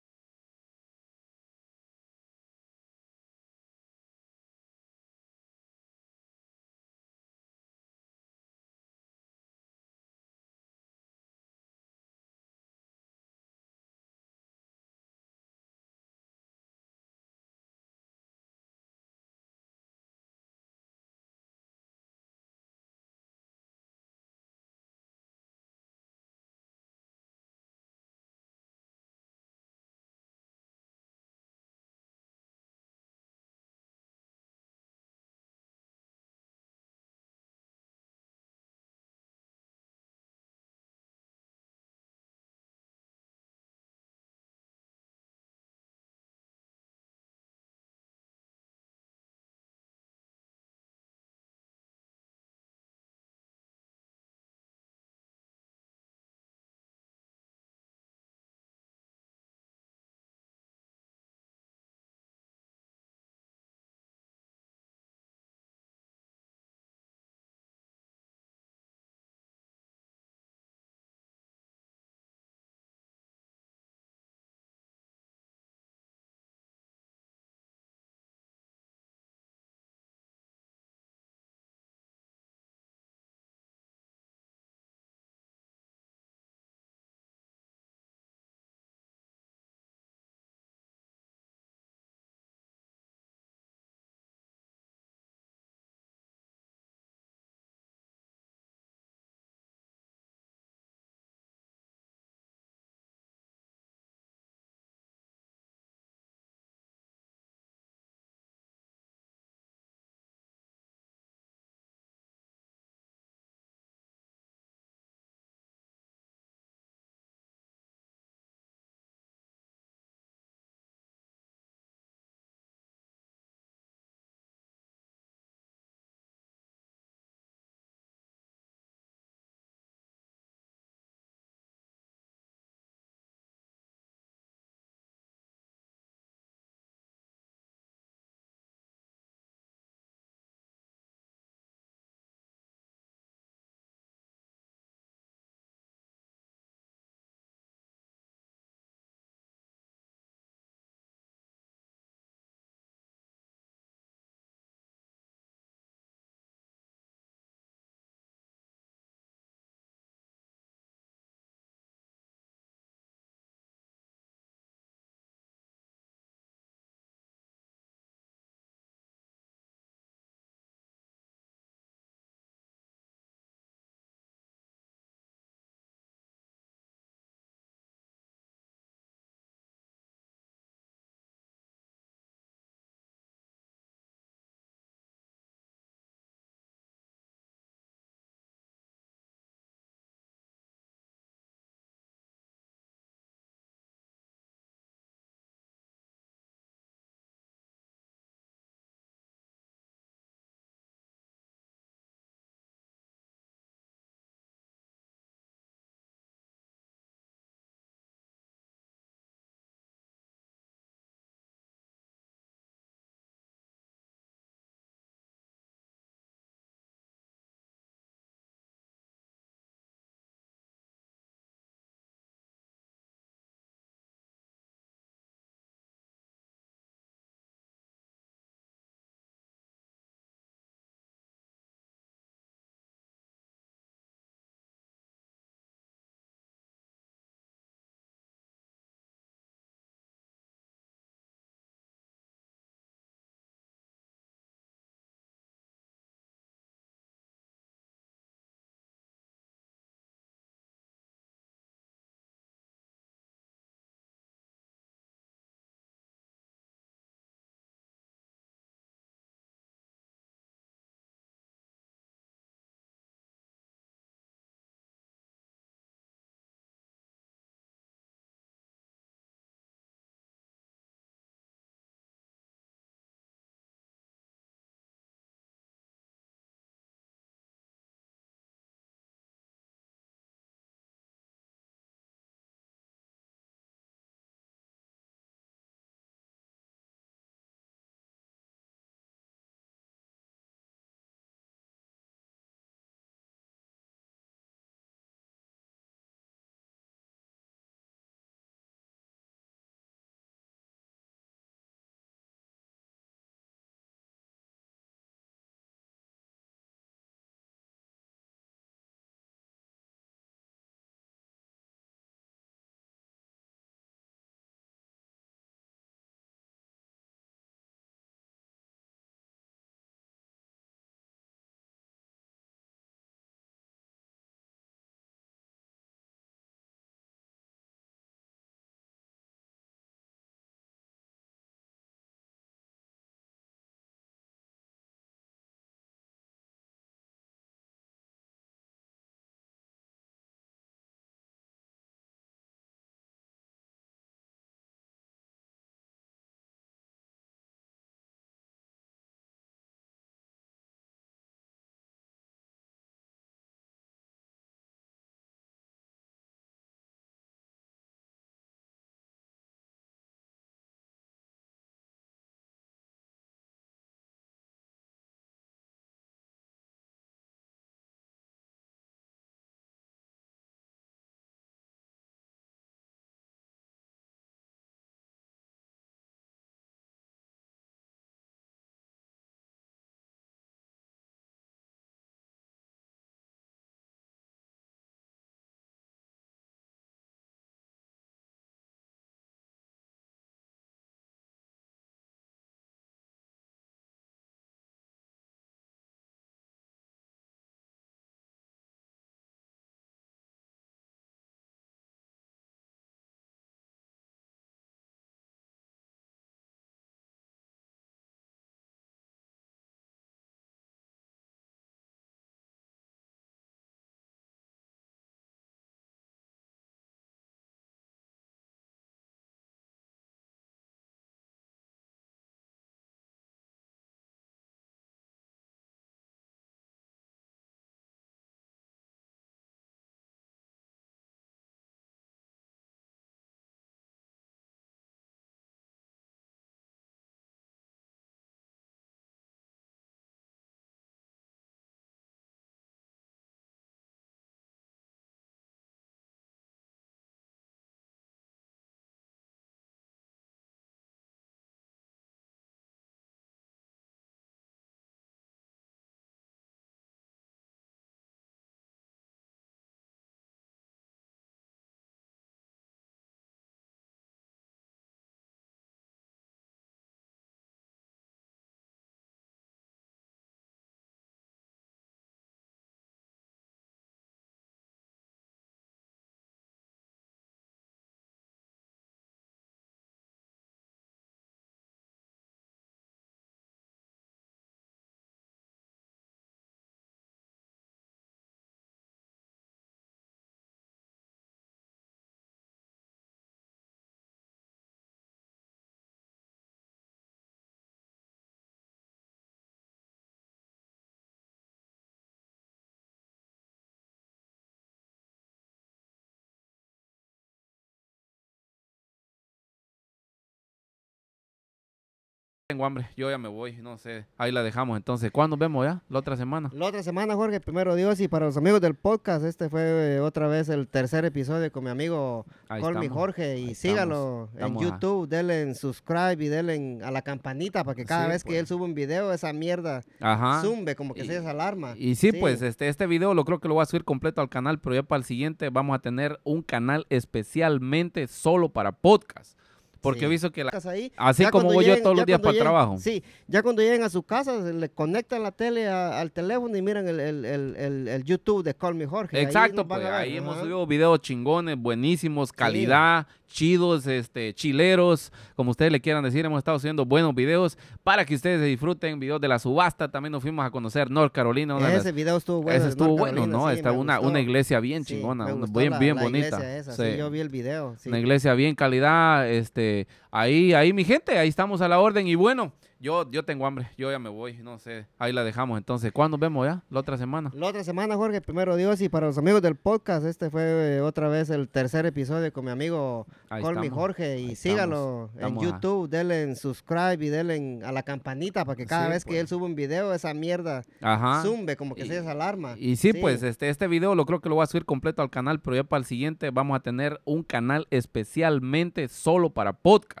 Tengo hambre, yo ya me voy, no sé. Ahí la dejamos entonces. ¿Cuándo nos vemos ya? ¿La otra semana? La otra semana, Jorge, primero Dios. Y para los amigos del podcast, este fue eh, otra vez el tercer episodio con mi amigo Ahí Colmy estamos. Jorge. Y Ahí sígalo estamos. en Estamos a- YouTube, denle en subscribe y denle en- a la campanita para que cada Sí, vez que pues. él sube un video, esa mierda Ajá. zumbe, como que Y- se desalarma. Y sí, pues este, este video lo creo que lo voy a subir completo al canal, pero ya para el siguiente vamos a tener un canal especialmente solo para podcast. Porque Sí. he visto que la... casa ahí. Así como voy yo lleguen- todos ya los días para el trabajo. Sí, ya cuando lleguen a su casa, se le conectan la tele a- al teléfono y miran el, el- el- YouTube de Call Me Jorge. ahí Exacto, van pues ahí hemos subido videos chingones, buenísimos, calidad, chidos, este, chileros, como ustedes le quieran decir, hemos estado subiendo buenos videos para que ustedes se disfruten, videos de la subasta, también nos fuimos a conocer North Carolina, una de las- Ese video estuvo bueno. ese estuvo bueno, Carolina, ¿no? sí, Está una, una iglesia bien Sí, chingona, bien, la- bien la bonita. iglesia esa, sí, yo vi el video. Una iglesia bien calidad, este, ahí, ahí mi gente, ahí estamos a la orden y bueno, yo, yo tengo hambre, yo ya me voy, no sé, ahí la dejamos entonces, ¿cuándo nos vemos ya? ¿La otra semana? La otra semana, Jorge, primero Dios, y para los amigos del podcast, este fue eh, otra vez el tercer episodio con mi amigo estamos. Jorge. Y Ahí sígalo estamos. en Estamos a- YouTube, denle en subscribe y denle en- a la campanita para que cada Sí, vez que pues. él sube un video, esa mierda Ajá. zumbe, como que Y- se desalarma. Y sí, pues este, este video lo creo que lo voy a subir completo al canal, pero ya para el siguiente vamos a tener un canal especialmente solo para podcast.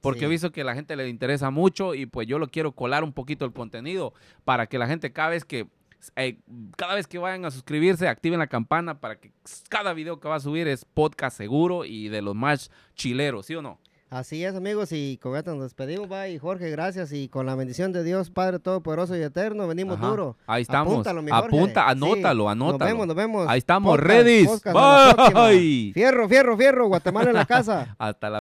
Porque Sí. he visto que a la gente le interesa mucho y pues yo lo quiero colar un poquito el contenido para que la gente cada vez que eh, cada vez que vayan a suscribirse activen la campana para que cada video que va a subir es podcast seguro y de los más chileros, ¿sí o no? Así es, amigos, y con esto nos despedimos, y Jorge, gracias, y con la bendición de Dios, Padre Todopoderoso y Eterno, venimos Ajá. duro. Ahí estamos. Apúntalo, mi Jorge. Apunta, Sí, anótalo, anótalo. Nos vemos, nos vemos. Ahí estamos, Podcast, ready. podcast, a la próxima. Bye. Fierro, fierro, fierro, Guatemala en la casa. <laughs> Hasta la